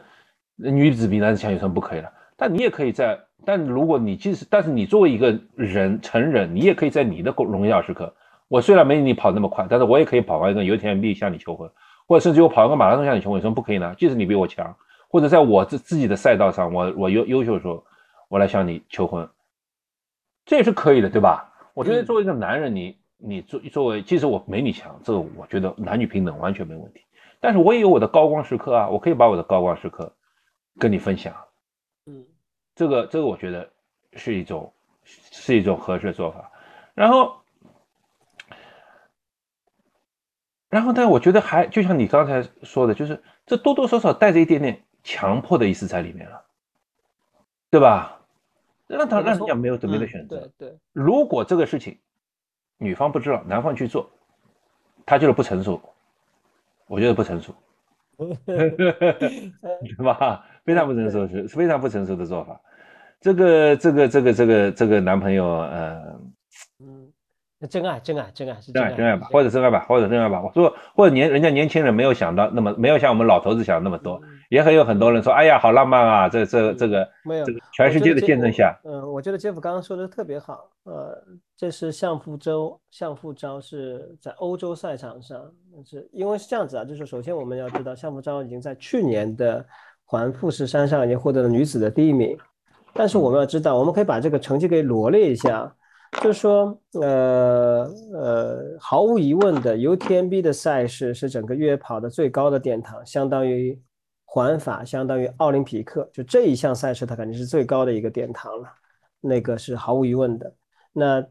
女子比男子强有什么不可以的？但你也可以在，但如果你即使，但是你作为一个人成人，你也可以在你的荣耀时刻。我虽然没你跑那么快，但是我也可以跑完一个油田 B 向你求婚，或者甚至我跑一个马拉松向你求婚，有什么不可以呢？即使你比我强，或者在我自自己的赛道上，我我优优秀的时候，我来向你求婚，这也是可以的，对吧？我觉得作为一个男人，你你作作为，即使我没你强，这个我觉得男女平等完全没问题。但是我也有我的高光时刻啊，我可以把我的高光时刻跟你分享。嗯，这个这个我觉得是一种是一种合适的做法。然后。然后，但我觉得还就像你刚才说的，就是这多多少少带着一点点强迫的意思在里面了，对吧？让他让人家没有准备的选择。对对。如果这个事情女方不知道，男方去做，他就是不成熟。我觉得不成熟，[LAUGHS] 对吧？非常不成熟，是非常不成熟的做法。这个这个这个这个这个男朋友，呃。真爱，真爱，真爱是真爱，真爱吧，或者真爱吧，或者真爱吧。我说，或者年人家年轻人没有想到那么，没有像我们老头子想那么多，也很有很多人说，哎呀，好浪漫啊，这这这个没有，这个全世界的见证下，嗯，我觉得 Jeff 刚刚说的特别好，呃，这是相夫周，相夫昭是在欧洲赛场上，是因为是这样子啊，就是首先我们要知道，相夫昭已经在去年的环富士山上已经获得了女子的第一名，但是我们要知道，我们可以把这个成绩给罗列一下。就是说，呃呃，毫无疑问的，UTMB 的赛事是整个越野跑的最高的殿堂，相当于环法，相当于奥林匹克，就这一项赛事，它肯定是最高的一个殿堂了，那个是毫无疑问的。那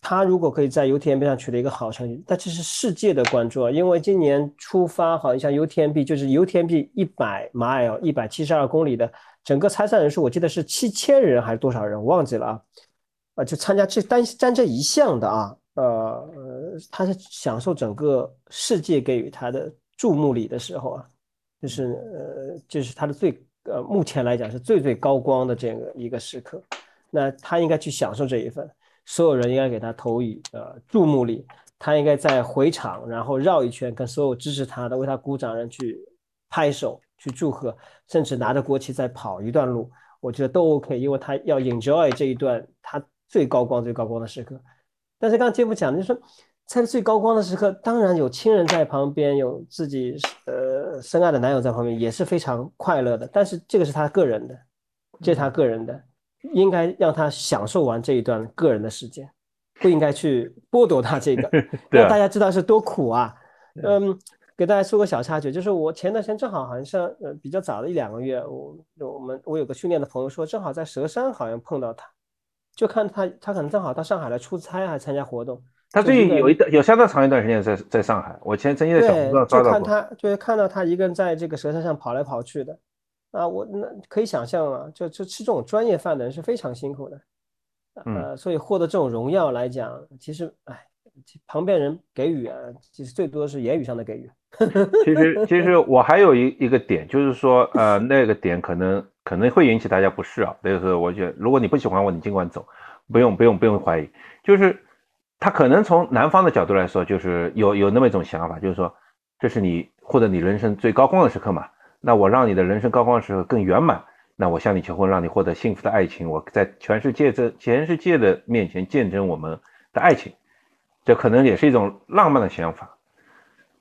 他如果可以在 UTMB 上取得一个好成绩，那这是世界的关注啊，因为今年出发，好像像 UTMB 就是 UTMB 一百 mile 一百七十二公里的整个参赛人数，我记得是七千人还是多少人，我忘记了啊。啊，就参加这单单这一项的啊，呃呃，他是享受整个世界给予他的注目礼的时候啊，就是呃，就是他的最呃，目前来讲是最最高光的这个一个时刻，那他应该去享受这一份，所有人应该给他投以呃注目礼，他应该在回场然后绕一圈，跟所有支持他的为他鼓掌人去拍手去祝贺，甚至拿着国旗再跑一段路，我觉得都 OK，因为他要 enjoy 这一段他。最高光、最高光的时刻，但是刚刚杰夫讲的，就说在最高光的时刻，当然有亲人在旁边，有自己呃深爱的男友在旁边，也是非常快乐的。但是这个是他个人的，这是他个人的，应该让他享受完这一段个人的时间，不应该去剥夺他这个，[LAUGHS] 让大家知道是多苦啊。嗯，给大家说个小插曲，就是我前段时间正好好像是呃比较早的一两个月，我我们我有个训练的朋友说，正好在佘山好像碰到他。就看他，他可能正好到上海来出差，还参加活动。他最近有一段有相当长一段时间在在上海。我前曾经在小红书上抓到过。就看他，就是看到他一个人在这个舌山上跑来跑去的，啊，我那可以想象啊，就就吃这种专业饭的人是非常辛苦的，呃，所以获得这种荣耀来讲，其实，哎，旁边人给予啊，其实最多是言语上的给予。[LAUGHS] 其实，其实我还有一一个点，就是说，呃，那个点可能。可能会引起大家不适啊，就是我觉得，如果你不喜欢我，你尽管走，不用不用不用怀疑。就是他可能从男方的角度来说，就是有有那么一种想法，就是说，这是你获得你人生最高光的时刻嘛，那我让你的人生高光时刻更圆满，那我向你求婚，让你获得幸福的爱情，我在全世界这全世界的面前见证我们的爱情，这可能也是一种浪漫的想法，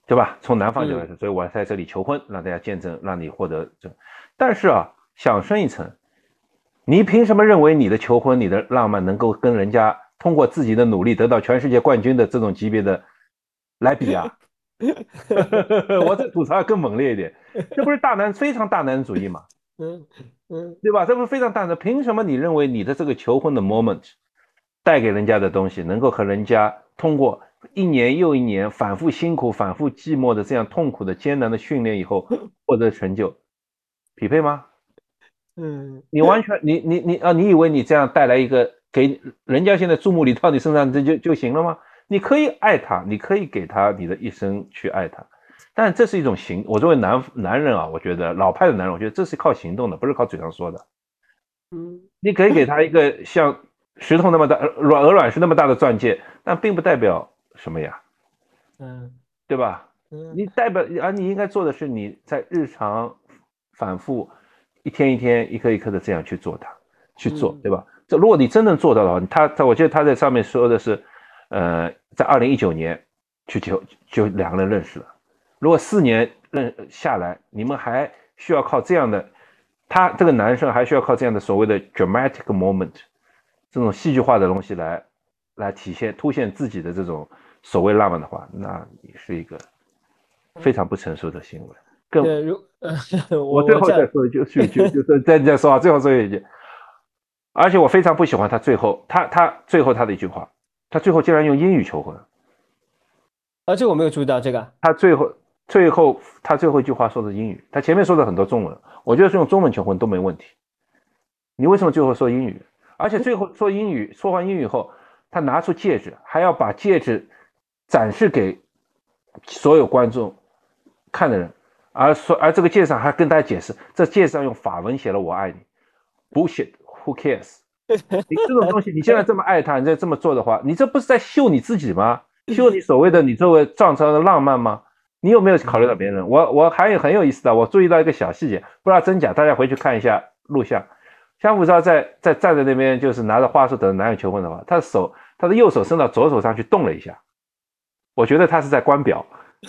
对吧？从男方角度来说，所以我在这里求婚，让大家见证，让你获得这，但是啊。想深一层，你凭什么认为你的求婚、你的浪漫能够跟人家通过自己的努力得到全世界冠军的这种级别的来比啊？[LAUGHS] 我这吐槽更猛烈一点，这不是大男非常大男子主义吗？嗯嗯，对吧？这不是非常大男？凭什么你认为你的这个求婚的 moment 带给人家的东西能够和人家通过一年又一年反复辛苦、反复寂寞的这样痛苦的艰难的训练以后获得成就，匹配吗？嗯，你完全你你你啊，你以为你这样带来一个给人家现在注目礼到你身上这就就行了吗？你可以爱他，你可以给他你的一生去爱他，但这是一种行。我作为男男人啊，我觉得老派的男人，我觉得这是靠行动的，不是靠嘴上说的。嗯，你可以给他一个 [COUGHS] 像石头那么大、软鹅卵石那么大的钻戒，但并不代表什么呀，嗯，对吧？嗯，你代表而你应该做的是你在日常反复。一天一天，一颗一颗的这样去做它，去做，对吧？这如果你真正做到的话，他他，我记得他在上面说的是，呃，在二零一九年去就就两个人认识了。如果四年认下来，你们还需要靠这样的，他这个男生还需要靠这样的所谓的 dramatic moment，这种戏剧化的东西来来体现凸显自己的这种所谓浪漫的话，那你是一个非常不成熟的行为。对，如 [LAUGHS] 我最后再说一句，就就就再再说啊，最后说一句，而且我非常不喜欢他最后，他他最后他的一句话，他最后竟然用英语求婚，啊，这我没有注意到这个，他最后最后他最后一句话说的英语，他前面说的很多中文，我觉得是用中文求婚都没问题，你为什么最后说英语？而且最后说英语，说完英语后，他拿出戒指，还要把戒指展示给所有观众看的人。而说，而这个戒指上还跟大家解释，这戒指上用法文写了“我爱你”。Who cares？你这种东西，你现在这么爱他，你再这么做的话，你这不是在秀你自己吗？秀你所谓的你作为撞车的浪漫吗？你有没有考虑到别人？我我还有很有意思的，我注意到一个小细节，不知道真假，大家回去看一下录像。相福昭在在站在那边，就是拿着花束等男友求婚的话，他的手，他的右手伸到左手上去动了一下，我觉得他是在关表。[LAUGHS]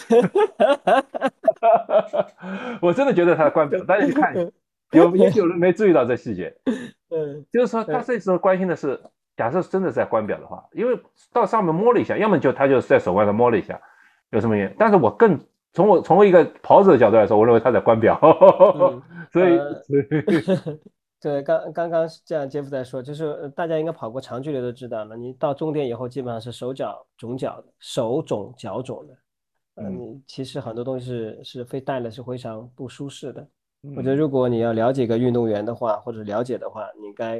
我真的觉得他在关表，大家去看一下，[LAUGHS] 有也有人没注意到这细节？[LAUGHS] 嗯，就是说他这时候关心的是，假设真的在关表的话，因为到上面摸了一下，要么就他就在手腕上摸了一下，有什么原因？但是我更从我从一个跑者的角度来说，我认为他在关表，[LAUGHS] 所以。对，刚刚刚这样，杰夫在说，就是大家应该跑过长距离都知道了，你到终点以后，基本上是手脚肿脚的，手肿脚肿的。嗯，其实很多东西是是非带了是非常不舒适的。我觉得如果你要了解一个运动员的话，或者了解的话，你应该，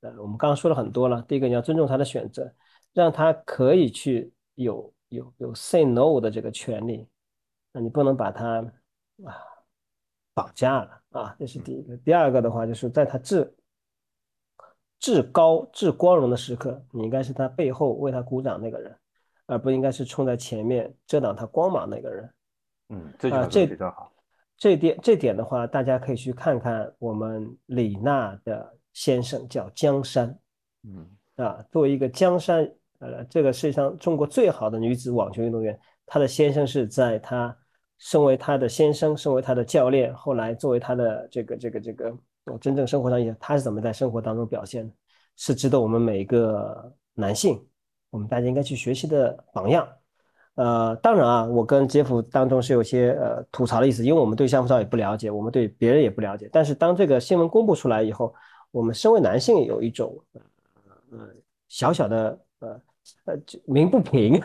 呃，我们刚刚说了很多了。第一个，你要尊重他的选择，让他可以去有有有 say no 的这个权利。那你不能把他啊绑架了啊，这是第一个。第二个的话，就是在他至至高至光荣的时刻，你应该是他背后为他鼓掌那个人。而不应该是冲在前面遮挡他光芒那个人。嗯，这句话说非常好。这点这点的话，大家可以去看看我们李娜的先生叫江山。嗯，啊，作为一个江山，呃，这个世界上中国最好的女子网球运动员，她的先生是在她身为她的先生，身为她的教练，后来作为她的这个这个这个我真正生活上也，她是怎么在生活当中表现的，是值得我们每一个男性。我们大家应该去学习的榜样，呃，当然啊，我跟杰夫当中是有些呃吐槽的意思，因为我们对相夫照也不了解，我们对别人也不了解。但是当这个新闻公布出来以后，我们身为男性有一种呃小小的呃。呃，鸣不平。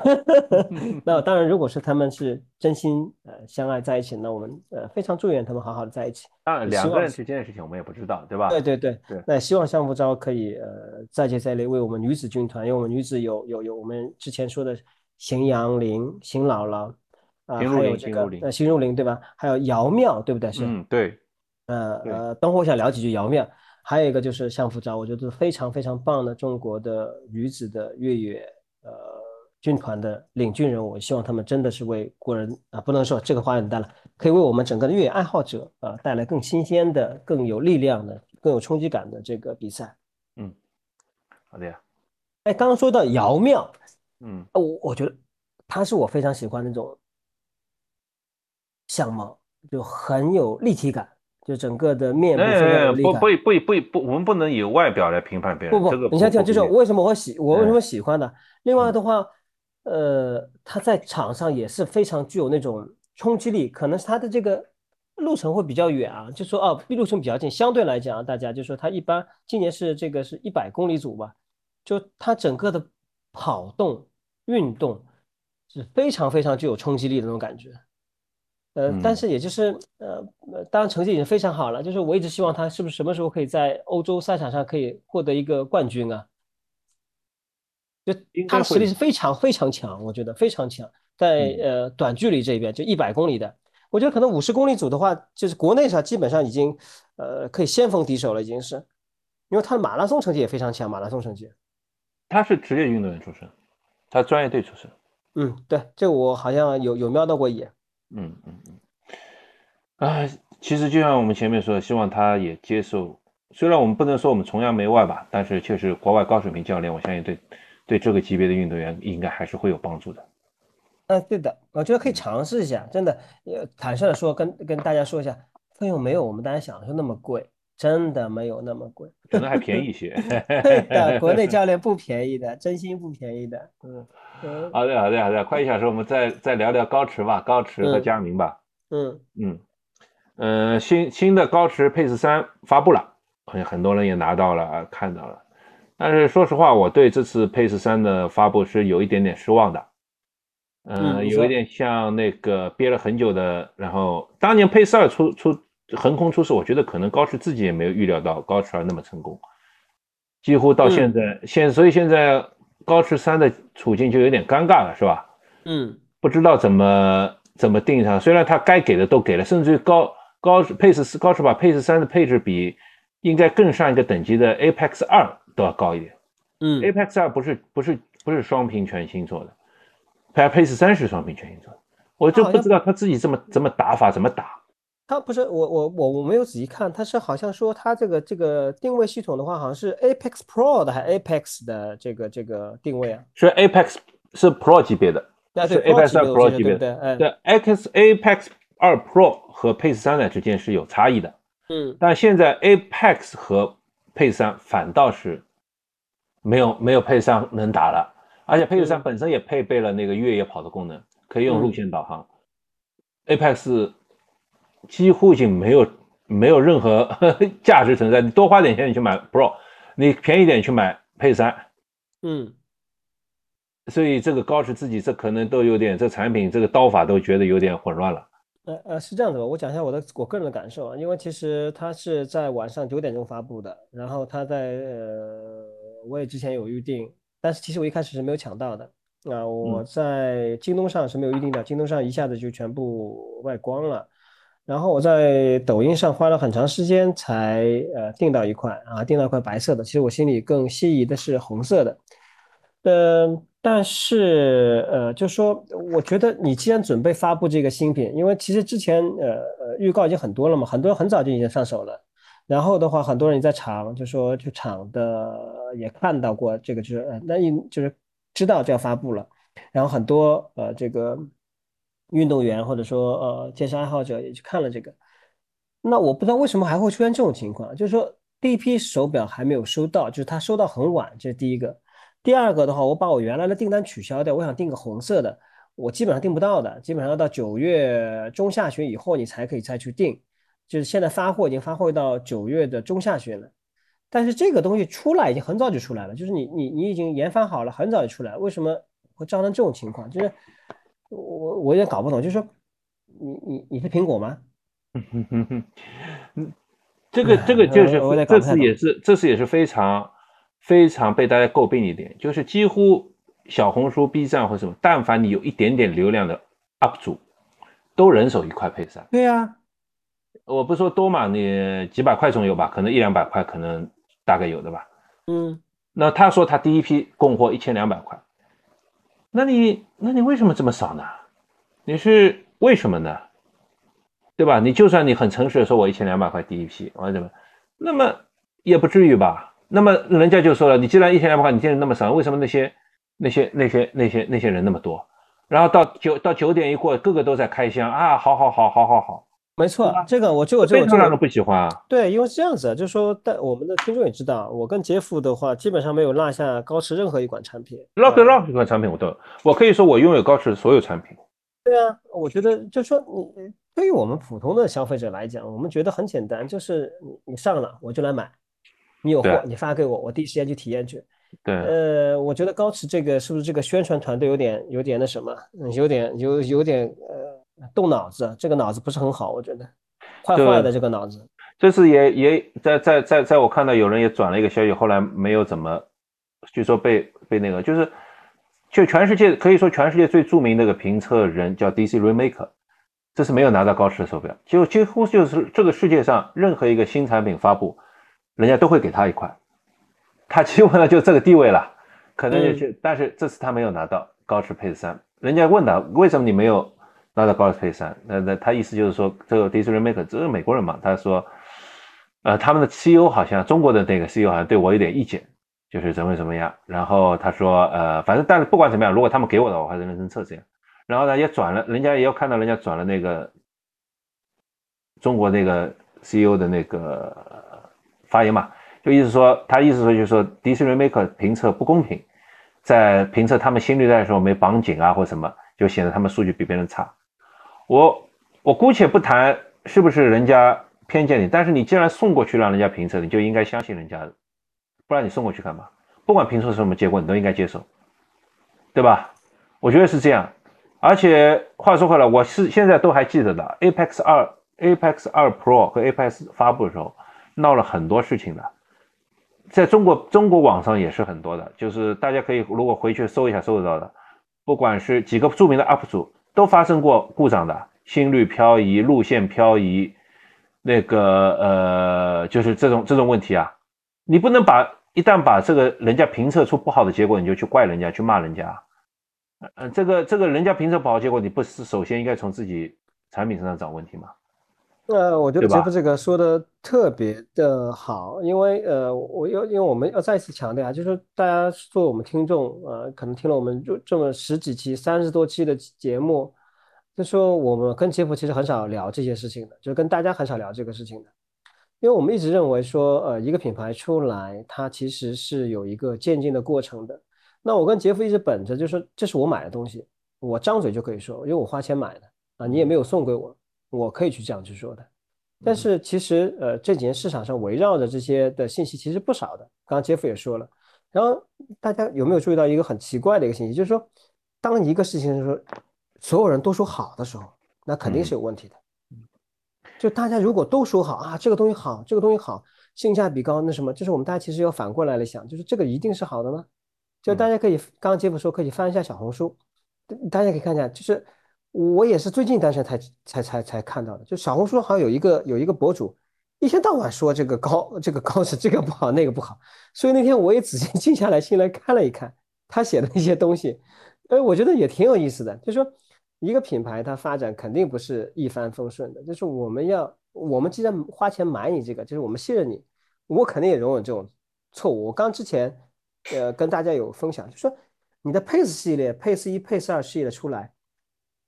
[LAUGHS] 那当然，如果是他们是真心呃相爱在一起，那我们呃非常祝愿他们好好的在一起。当然，两个人之间的事情我们也不知道，对吧？对对对对。那希望相福昭可以呃再接再厉，为我们女子军团，因为我们女子有有有我们之前说的邢阳林、邢姥姥啊，还有这个呃邢如林对吧？还有姚妙对不对？是。嗯，对。呃呃，等会我想聊几句姚妙。还有一个就是相夫昭，我觉得非常非常棒的中国的女子的越野呃军团的领军人物。我希望他们真的是为国人啊，不能说这个话有点大了，可以为我们整个的越野爱好者啊带来更新鲜的、更有力量的、更有冲击感的这个比赛。嗯，好的呀。哎，刚刚说到姚妙，嗯，我我觉得他是我非常喜欢那种相貌，就很有立体感。就整个的面部不不不不不，我们不能以外表来评判别人。不不，你想想，就是为什么我喜我为什么喜欢呢？另外的话，呃，他在场上也是非常具有那种冲击力，可能是他的这个路程会比较远啊，就说哦，路程比较近，相对来讲，大家就说他一般今年是这个是一百公里组吧，就他整个的跑动运动是非常非常具有冲击力的那种感觉。呃，但是也就是呃，当然成绩已经非常好了。就是我一直希望他是不是什么时候可以在欧洲赛场上可以获得一个冠军啊？就他的实力是非常非常强，我觉得非常强。在呃短距离这边，就一百公里的，我觉得可能五十公里组的话，就是国内上基本上已经呃可以先锋敌手了，已经是，因为他的马拉松成绩也非常强，马拉松成绩。他是职业运动员出身，他专业队出身。嗯，对，这我好像有有瞄到过一眼。嗯嗯嗯，啊，其实就像我们前面说，希望他也接受。虽然我们不能说我们崇洋媚外吧，但是确实国外高水平教练，我相信对对这个级别的运动员应该还是会有帮助的。嗯，对的，我觉得可以尝试一下。真的，呃，坦率的说，跟跟大家说一下，费用没有我们大家想的那么贵，真的没有那么贵，可能还便宜一些。[LAUGHS] 对的，[LAUGHS] 国内教练不便宜的，真心不便宜的。嗯。好的，好的，好的，快一小时，我们再再聊聊高驰吧，高驰和佳明吧。嗯嗯嗯，新新的高驰 Pace 三发布了，好像很多人也拿到了，看到了。但是说实话，我对这次 Pace 三的发布是有一点点失望的。嗯，有一点像那个憋了很久的，然后当年 Pace 二出出横空出世，我觉得可能高驰自己也没有预料到高驰二那么成功，几乎到现在现，所以现在。高驰三的处境就有点尴尬了，是吧？嗯，不知道怎么怎么定上。虽然他该给的都给了，甚至于高高配置四高驰把配置三的配置比应该更上一个等级的 Apex 二都要高一点。嗯，Apex 二不是不是不是双屏全新做的，配配置三是双屏全新做的。我就不知道他自己这么怎么打法怎么打。他不是我我我我没有仔细看，它是好像说它这个这个定位系统的话，好像是 Apex Pro 的还 Apex 的这个这个定位啊？是 Apex 是 Pro 级别的，是 Apex 二 Pro 级别的。对，X Apex 二 Pro 和 Pace 三呢之间是有差异的。嗯，但现在 Apex 和 Pace 三反倒是没有没有 Pace 三能打了，而且 Pace 三本身也配备了那个越野跑的功能，可以用路线导航。Apex 几乎已经没有没有任何 [LAUGHS] 价值存在。你多花点钱你去买 Pro，你便宜点去买配三，嗯，所以这个高驰自己这可能都有点这产品这个刀法都觉得有点混乱了。呃呃，是这样子吧？我讲一下我的我个人的感受啊，因为其实它是在晚上九点钟发布的，然后它在呃我也之前有预定，但是其实我一开始是没有抢到的。啊，我在京东上是没有预定的，京东上一下子就全部卖光了。然后我在抖音上花了很长时间才呃订到一块啊，订到一块白色的。其实我心里更心仪的是红色的，呃，但是呃，就说我觉得你既然准备发布这个新品，因为其实之前呃呃预告已经很多了嘛，很多人很早就已经上手了。然后的话，很多人在场就说就厂的也看到过这个，就是呃那一就是知道就要发布了。然后很多呃这个。运动员或者说呃健身爱好者也去看了这个，那我不知道为什么还会出现这种情况，就是说第一批手表还没有收到，就是他收到很晚，这是第一个。第二个的话，我把我原来的订单取消掉，我想订个红色的，我基本上订不到的，基本上要到九月中下旬以后你才可以再去订，就是现在发货已经发货到九月的中下旬了，但是这个东西出来已经很早就出来了，就是你你你已经研发好了，很早就出来，为什么会造成这种情况？就是。我我也搞不懂，就是说，你你你是苹果吗？嗯，[LAUGHS] 这个这个就是这次也是这次也是非常非常被大家诟病一点，就是几乎小红书、B 站或什么，但凡你有一点点流量的 UP 主，都人手一块配色。对呀，我不说多嘛，你几百块总有吧，可能一两百块，可能大概有的吧。嗯，那他说他第一批供货一千两百块。那你那你为什么这么少呢？你是为什么呢？对吧？你就算你很诚实的说，我一千两百块第一批，我怎么？那么也不至于吧？那么人家就说了，你既然一千两百块，你进的那么少，为什么那些那些那些那些那些人那么多？然后到九到九点一过，个个都在开箱啊！好好好好好好。没错，这个我就我这个非常人不喜欢啊。对，因为是这样子，就是说，但我们的听众也知道，我跟杰夫的话，基本上没有落下高驰任何一款产品。Rock Rock 一款产品我都，我可以说我拥有高驰所有产品。对啊，我觉得就是说，你对于我们普通的消费者来讲，我们觉得很简单，就是你你上了我就来买，你有货你发给我，我第一时间去体验去。对，呃，我觉得高驰这个是不是这个宣传团队有点有点那什么，有点有有点呃动脑子，这个脑子不是很好，我觉得坏坏的这个脑子。这次也也在在在在我看到有人也转了一个消息，后来没有怎么，据说被被那个就是，就全世界可以说全世界最著名那个评测人叫 DC Remaker，这是没有拿到高驰的手表，就几乎就是这个世界上任何一个新产品发布，人家都会给他一块。他基本上就这个地位了，可能就是，但是这次他没有拿到高驰 Pace 三。人家问他为什么你没有拿到高驰 Pace 三，那那他意思就是说，这个 d i s r e Maker 这是美国人嘛？他说，呃，他们的 CEO 好像中国的那个 CEO 好像对我有点意见，就是怎么怎么样。然后他说，呃，反正但是不管怎么样，如果他们给我的，我还是认真测这样。然后呢，也转了，人家也要看到人家转了那个中国那个 CEO 的那个发言嘛。就意思说，他意思说就是说，DC Remaker 评测不公平，在评测他们新绿带的时候没绑紧啊，或什么，就显得他们数据比别人差。我我姑且不谈是不是人家偏见你，但是你既然送过去让人家评测，你就应该相信人家，不然你送过去干嘛？不管评测是什么结果，你都应该接受，对吧？我觉得是这样。而且话说回来，我是现在都还记得的，Apex 二、Apex 二 Pro 和 Apex 发布的时候，闹了很多事情的。在中国，中国网上也是很多的，就是大家可以如果回去搜一下，搜得到的。不管是几个著名的 UP 主，都发生过故障的，心率漂移、路线漂移，那个呃，就是这种这种问题啊。你不能把一旦把这个人家评测出不好的结果，你就去怪人家，去骂人家。嗯，这个这个人家评测不好结果，你不是首先应该从自己产品身上找问题吗？呃，我觉得杰夫这个说的特别的好，因为呃，我要因为我们要再次强调啊，就是说大家作为我们听众，呃，可能听了我们就这么十几期、三十多期的节目，就说我们跟杰夫其实很少聊这些事情的，就是跟大家很少聊这个事情的，因为我们一直认为说，呃，一个品牌出来，它其实是有一个渐进的过程的。那我跟杰夫一直本着，就是说这是我买的东西，我张嘴就可以说，因为我花钱买的啊，你也没有送给我。我可以去这样去说的，但是其实呃这几年市场上围绕着这些的信息其实不少的。刚刚杰夫也说了，然后大家有没有注意到一个很奇怪的一个信息，就是说当一个事情说所有人都说好的时候，那肯定是有问题的。就大家如果都说好啊，这个东西好，这个东西好，性价比高，那什么，就是我们大家其实要反过来来想，就是这个一定是好的吗？就大家可以刚刚杰夫说可以翻一下小红书，大家可以看一下，就是。我也是最近单身才才才才看到的，就小红书好像有一个有一个博主，一天到晚说这个高这个高是这个不好那个不好，所以那天我也仔细 [LAUGHS] 静下来心来看了一看他写的那些东西，哎，我觉得也挺有意思的。就说一个品牌它发展肯定不是一帆风顺的，就是我们要我们既然花钱买你这个，就是我们信任你，我肯定也容忍这种错误。我刚之前呃跟大家有分享，就说你的 Pace 系列 Pace 一 Pace 二系列出来。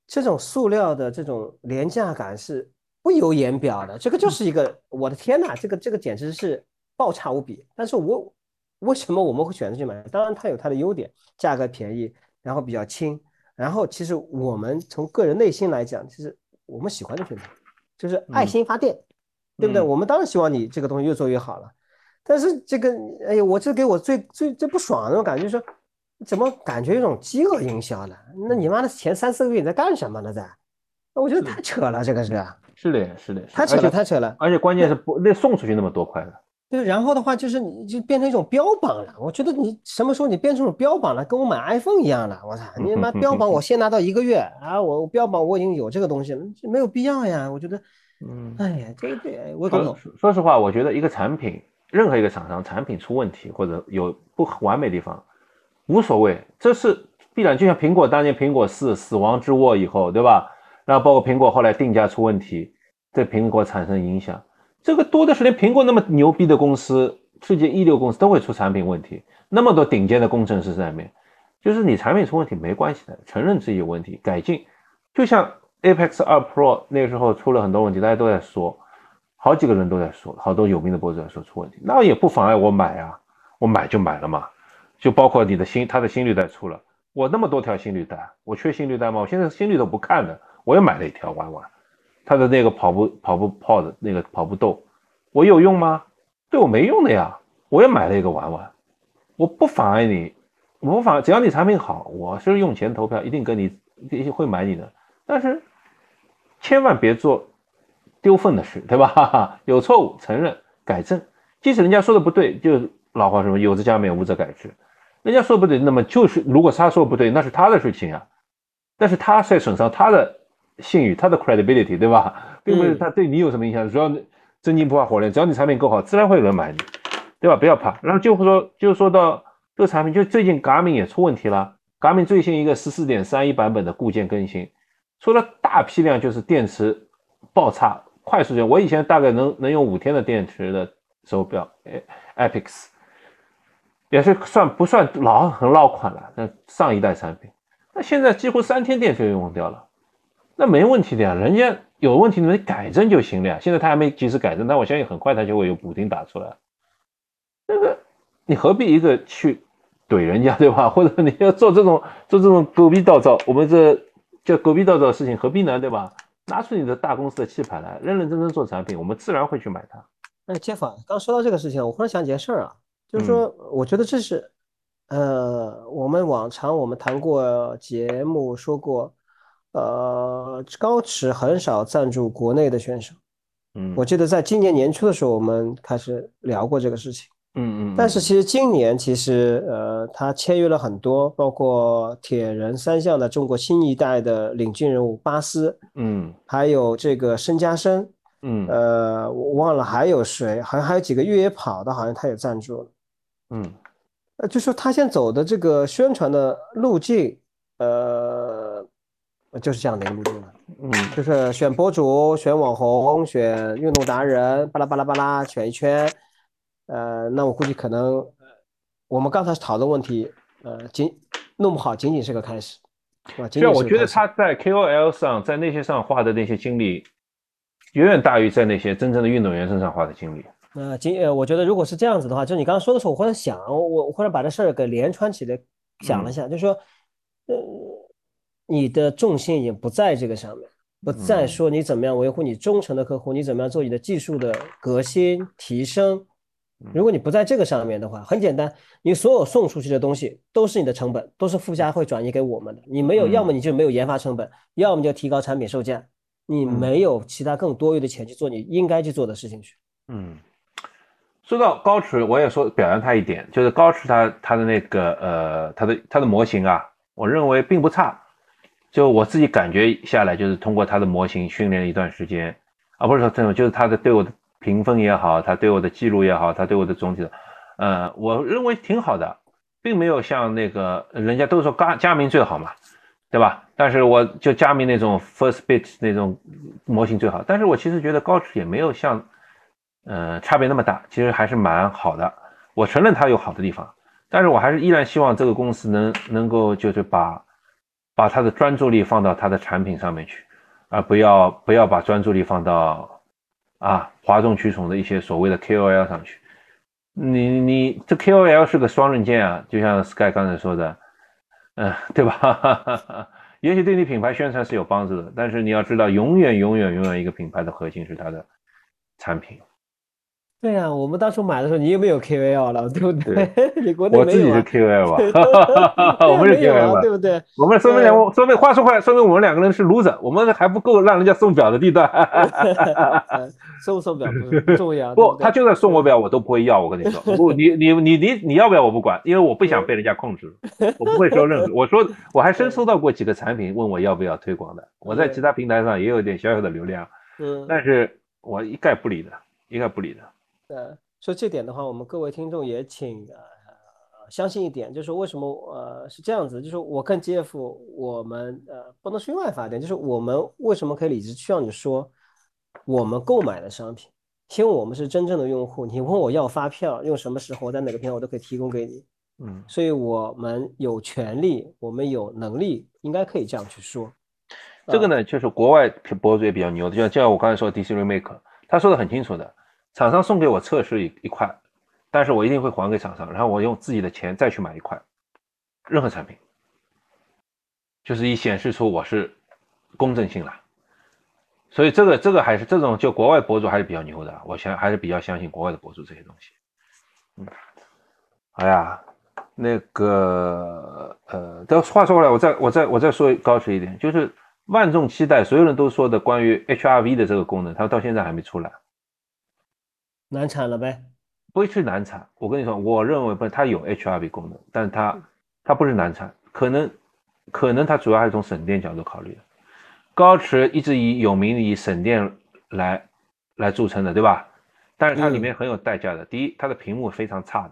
这种塑料的这种廉价感是不由言表的，这个就是一个我的天呐，这个这个简直是爆差无比。但是我为什么我们会选择去买？当然它有它的优点，价格便宜，然后比较轻，然后其实我们从个人内心来讲，其实我们喜欢的品牌就是爱心发电，对不对？我们当然希望你这个东西越做越好了。但是这个，哎呀，我这给我最最最不爽的那种感觉就是。怎么感觉有种饥饿营销呢？那你妈的前三四个月你在干什么呢？在？我觉得太扯了，这个是。是的，是的，太扯了，太扯了。而且关键是不，那送出去那么多块的。对，然后的话就是你就变成一种标榜了。我觉得你什么时候你变成种标榜了，跟我买 iPhone 一样了。我操，你妈标榜我先拿到一个月啊，我标榜我已经有这个东西了，没有必要呀。我觉得，嗯，哎呀，这个我搞懂。说实话，我觉得一个产品，任何一个厂商产品出问题或者有不完美地方。无所谓，这是必然。就像苹果当年苹果四死亡之握以后，对吧？然后包括苹果后来定价出问题，对苹果产生影响。这个多的是，连苹果那么牛逼的公司，世界一流公司都会出产品问题。那么多顶尖的工程师在里面，就是你产品出问题没关系的，承认自己有问题，改进。就像 Apex 二 Pro 那个时候出了很多问题，大家都在说，好几个人都在说，好多有名的博主在说出问题，那也不妨碍我买啊，我买就买了嘛。就包括你的心，他的心率带出了，我那么多条心率带，我缺心率带吗？我现在心率都不看的，我也买了一条玩玩。他的那个跑步跑步泡的那个跑步豆，我有用吗？对我没用的呀，我也买了一个玩玩。我不妨碍你，我不妨只要你产品好，我是用钱投票，一定跟你一定会买你的。但是千万别做丢份的事，对吧？[LAUGHS] 有错误承认改正，即使人家说的不对，就老话什么有则加勉，无则改之。人家说不对，那么就是如果他说不对，那是他的事情啊。但是他在损伤他的信誉，他的 credibility，对吧？并不是他对你有什么影响。只要真金不怕火炼，只要你产品够好，自然会有人买你，对吧？不要怕。然后就说就说到这个产品，就最近 Garmin 也出问题了。Garmin 最新一个十四点三一版本的固件更新，出了大批量就是电池爆差，快速件。我以前大概能能用五天的电池的手表，哎，Epix。也是算不算老很老款了？那上一代产品，那现在几乎三天电就用掉了，那没问题的呀。人家有问题你们改正就行了呀。现在他还没及时改正，但我相信很快他就会有补丁打出来。那个你何必一个去怼人家对吧？[LAUGHS] 或者你要做这种做这种狗逼倒灶，我们这叫狗逼倒灶的事情何必呢？对吧？拿出你的大公司的气派来，认认真真做产品，我们自然会去买它。哎，杰夫，刚说到这个事情，我忽然想起件事儿啊。就是说，我觉得这是，呃，我们往常我们谈过节目说过，呃，高驰很少赞助国内的选手。嗯，我记得在今年年初的时候，我们开始聊过这个事情。嗯嗯。但是其实今年其实呃，他签约了很多，包括铁人三项的中国新一代的领军人物巴斯。嗯。还有这个申嘉生。嗯。呃，我忘了还有谁，好像还有几个越野跑的，好像他也赞助了。嗯，呃，就说他现在走的这个宣传的路径，呃，就是这样的一个路径了。嗯，就是选博主、选网红、选运动达人，巴拉巴拉巴拉，选一圈。呃，那我估计可能，我们刚才讨论问题，呃，仅弄不好仅仅是个开始，是吧？对，我觉得他在 KOL 上，在那些上花的那些精力，远远大于在那些真正的运动员身上花的精力。那今呃，我觉得如果是这样子的话，就你刚刚说的时候，我忽然想，我我忽然把这事儿给连串起来想了一下，就是说，呃，你的重心已经不在这个上面，不再说你怎么样维护你忠诚的客户，你怎么样做你的技术的革新提升。如果你不在这个上面的话，很简单，你所有送出去的东西都是你的成本，都是附加会转移给我们的。你没有，要么你就没有研发成本，要么就提高产品售价，你没有其他更多余的钱去做你应该去做的事情去。嗯。说到高驰，我也说表扬他一点，就是高驰他他的那个呃，他的他的模型啊，我认为并不差。就我自己感觉下来，就是通过他的模型训练了一段时间，啊，不是说这种，就是他的对我的评分也好，他对我的记录也好，他对我的总体的，呃，我认为挺好的，并没有像那个人家都说佳佳明最好嘛，对吧？但是我就佳明那种 first bit 那种模型最好，但是我其实觉得高驰也没有像。呃，差别那么大，其实还是蛮好的。我承认它有好的地方，但是我还是依然希望这个公司能能够就是把把它的专注力放到它的产品上面去，而不要不要把专注力放到啊哗众取宠的一些所谓的 KOL 上去。你你这 KOL 是个双刃剑啊，就像 Sky 刚才说的，嗯，对吧？[LAUGHS] 也许对你品牌宣传是有帮助的，但是你要知道，永远永远永远一个品牌的核心是它的产品。对呀，我们当初买的时候，你又没有 KOL 了，对不对？[LAUGHS] 你国内我自己是 KOL 吧？[LAUGHS] 我们是 KOL 吧？对不对？我们说明两，说明话说回来，说明我们两个人是 loser，我们还不够让人家送表的地段。[LAUGHS] 送不送表不重要。不，他就算送我表，我都不会要。我跟你说，不，你你你你你要不要我不管，因为我不想被人家控制，我不会收任何。我说我还真收到过几个产品问我要不要推广的，我在其他平台上也有点小小的流量，嗯，但是我一概不理的，一概不理的。呃，所以这点的话，我们各位听众也请呃相信一点，就是为什么呃是这样子，就是我跟 Jeff，我们呃不能是用爱发电，就是我们为什么可以理直气壮的说，我们购买的商品，因为我们是真正的用户，你问我要发票，用什么时候，在哪个平台我都可以提供给你，嗯，所以我们有权利，我们有能力，应该可以这样去说。这个呢，就是国外博主也比较牛的，就像就像我刚才说 DC Remake，他说的很清楚的。厂商送给我测试一一块，但是我一定会还给厂商，然后我用自己的钱再去买一块，任何产品，就是以显示出我是公正性了。所以这个这个还是这种就国外博主还是比较牛的，我相还是比较相信国外的博主这些东西。嗯，哎呀，那个呃，这话说回来，我再我再我再说高驰一点，就是万众期待，所有人都说的关于 HRV 的这个功能，它到现在还没出来，难产了呗？不会去难产。我跟你说，我认为不，它有 HRV 功能，但它它不是难产，可能可能它主要还是从省电角度考虑的。高驰一直以有名以省电来来著称的，对吧？但是它里面很有代价的。第一，它的屏幕非常差的。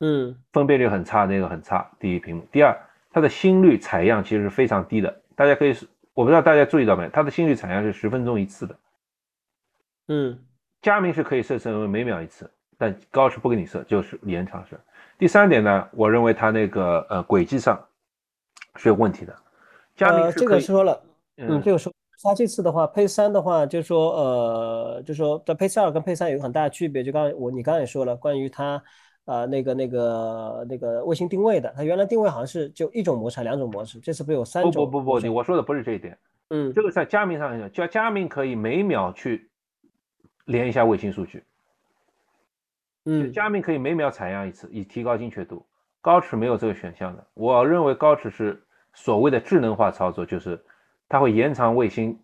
嗯，分辨率很差，那个很差。第一屏幕，第二，它的心率采样其实是非常低的。大家可以，我不知道大家注意到没，它的心率采样是十分钟一次的。嗯，佳明是可以设成为每秒一次，但高是不给你设，就是延长式。第三点呢，我认为它那个呃轨迹上是有问题的。佳明这个说了，嗯，这个说它这次的话，配三的话，就是说呃，就是说在配四二跟配三有个很大的区别，就刚才我你刚才也说了，关于它。啊，那个、那个、那个卫星定位的，它原来定位好像是就一种模式，两种模式，这次不有三种？不不不不，你我说的不是这一点。嗯，这个在佳明上，叫佳明可以每秒去连一下卫星数据。嗯，佳明可以每秒采样一次，以提高精确度。高驰没有这个选项的。我认为高驰是所谓的智能化操作，就是它会延长卫星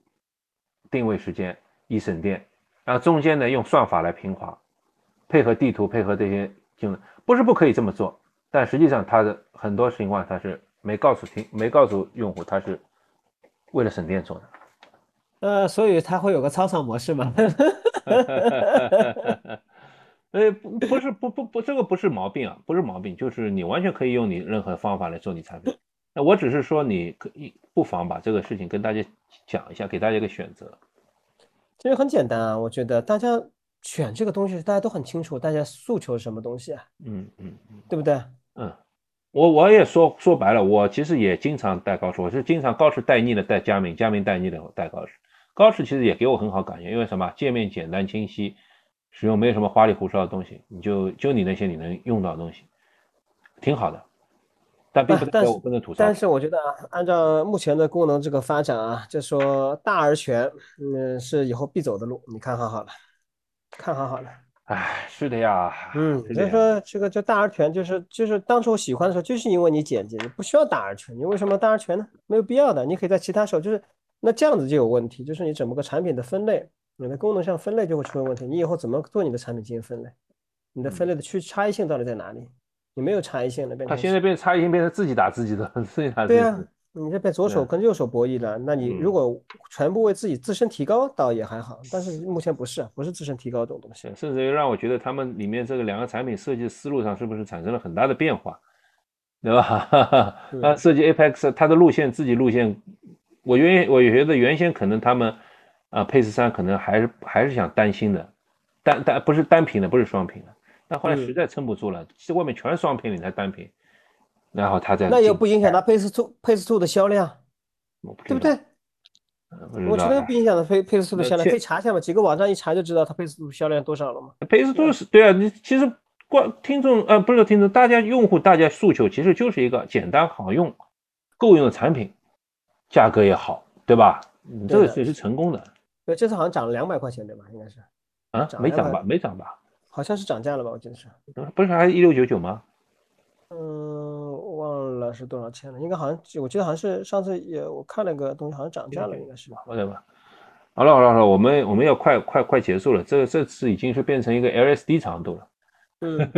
定位时间，以省电，然后中间呢用算法来平滑，配合地图，配合这些。就不是不可以这么做，但实际上它的很多情况它是没告诉听没告诉用户，它是为了省电做的。呃，所以它会有个超长模式嘛？[LAUGHS] [LAUGHS] 呃，不不是不不不，这个不是毛病啊，不是毛病，就是你完全可以用你任何方法来做你产品。那我只是说你可以不妨把这个事情跟大家讲一下，给大家一个选择。其实很简单啊，我觉得大家。选这个东西，大家都很清楚，大家诉求是什么东西啊？嗯嗯嗯，对不对？嗯，我我也说说白了，我其实也经常带高数，我是经常高数带腻了带佳明，佳明带腻了带高驰。高驰其实也给我很好感觉，因为什么？界面简单清晰，使用没有什么花里胡哨的东西，你就就你那些你能用到的东西，挺好的。但并不但是但是我觉得啊，按照目前的功能这个发展啊，就说大而全，嗯，是以后必走的路，你看好好了。看好好了，哎，是的呀，嗯，所以说这个叫大而全，就是就是当初我喜欢的时候，就是因为你简洁，你不需要大而全，你为什么大而全呢？没有必要的，你可以在其他时候，就是那这样子就有问题，就是你整个产品的分类，你的功能上分类就会出现问题，你以后怎么做你的产品进行分类？你的分类的区差异性到底在哪里？你没有差异性了变成，它现在变差异性变成自己打自己的，[LAUGHS] 自己打自己。对呀。你这边左手跟右手博弈了，那你如果全部为自己自身提高，倒也还好。但是目前不是，不是自身提高这种东西，甚至于让我觉得他们里面这个两个产品设计思路上是不是产生了很大的变化，对吧？[LAUGHS] 那，设计 Apex 它的路线自己路线，我原我觉得原先可能他们啊 Pace 三可能还是还是想担心的，单单不是单屏的，不是双屏的，但后来实在撑不住了，其实外面全是双屏，你才单屏。然后他在那也不影响他 Pace Two Pace Two 的销量，对不对？我觉得不影响它 Pace Pace Two 的销量，可以查一下嘛，几个网站一查就知道它 Pace Two 销量多少了嘛。Pace Two 是对啊，你其实观听众呃不是听众，大家用户大家诉求其实就是一个简单好用、够用的产品，价格也好，对吧？你这个也是成功的。对，这次好像涨了两百块钱，对吧？应该是啊，没涨吧？没涨吧？好像是涨价了吧？我记得是，不是还是一六九九吗？嗯，忘了是多少钱了，应该好像我记得好像是上次也我看了个东西，好像涨价了，应该是吧？好的吧。好了好了好了，我们我们要快快快结束了，这这次已经是变成一个 LSD 长度了。嗯，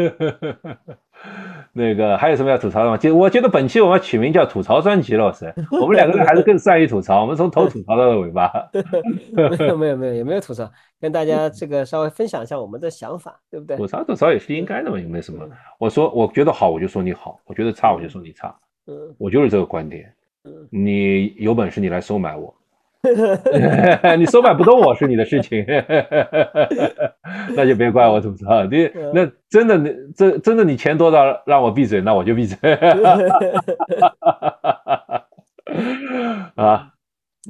[LAUGHS] 那个还有什么要吐槽的吗？就我觉得本期我们取名叫吐槽专辑了，是。[LAUGHS] 我们两个人还是更善于吐槽，我们从头吐槽到尾巴。[LAUGHS] 没有没有没有也没有吐槽，跟大家这个稍微分享一下我们的想法，对不对？吐槽吐槽也是应该的嘛，也没什么。我说我觉得好，我就说你好；我觉得差，我就说你差。嗯，我就是这个观点。嗯，你有本事你来收买我。[LAUGHS] 你收买不动我是你的事情，[LAUGHS] 那就别怪我怎么着。你那真的，你真真的你钱多到让我闭嘴，那我就闭嘴。[LAUGHS] 啊，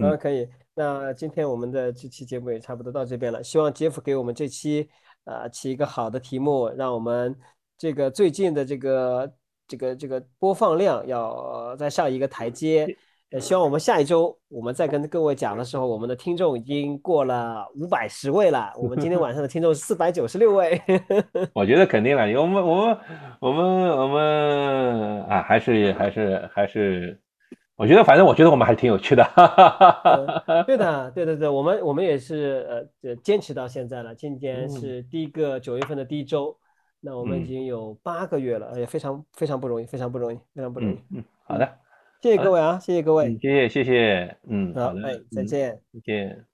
啊，可以。那今天我们的这期节目也差不多到这边了。希望杰夫给我们这期啊起一个好的题目，让我们这个最近的这个这个这个播放量要再上一个台阶。呃，希望我们下一周我们再跟各位讲的时候，我们的听众已经过了五百十位了。我们今天晚上的听众是四百九十六位。[LAUGHS] 我觉得肯定了，我们我们我们我们啊，还是还是还是。我觉得，反正我觉得我们还挺有趣 [LAUGHS] 的。对的，对对对，我们我们也是呃坚持到现在了。今天是第一个九月份的第一周，那我们已经有八个月了，也，非常非常不容易，非常不容易，非常不容易。嗯，好的，谢谢各位啊，谢谢各位，谢谢谢谢，嗯，好的，哎，再见，再见。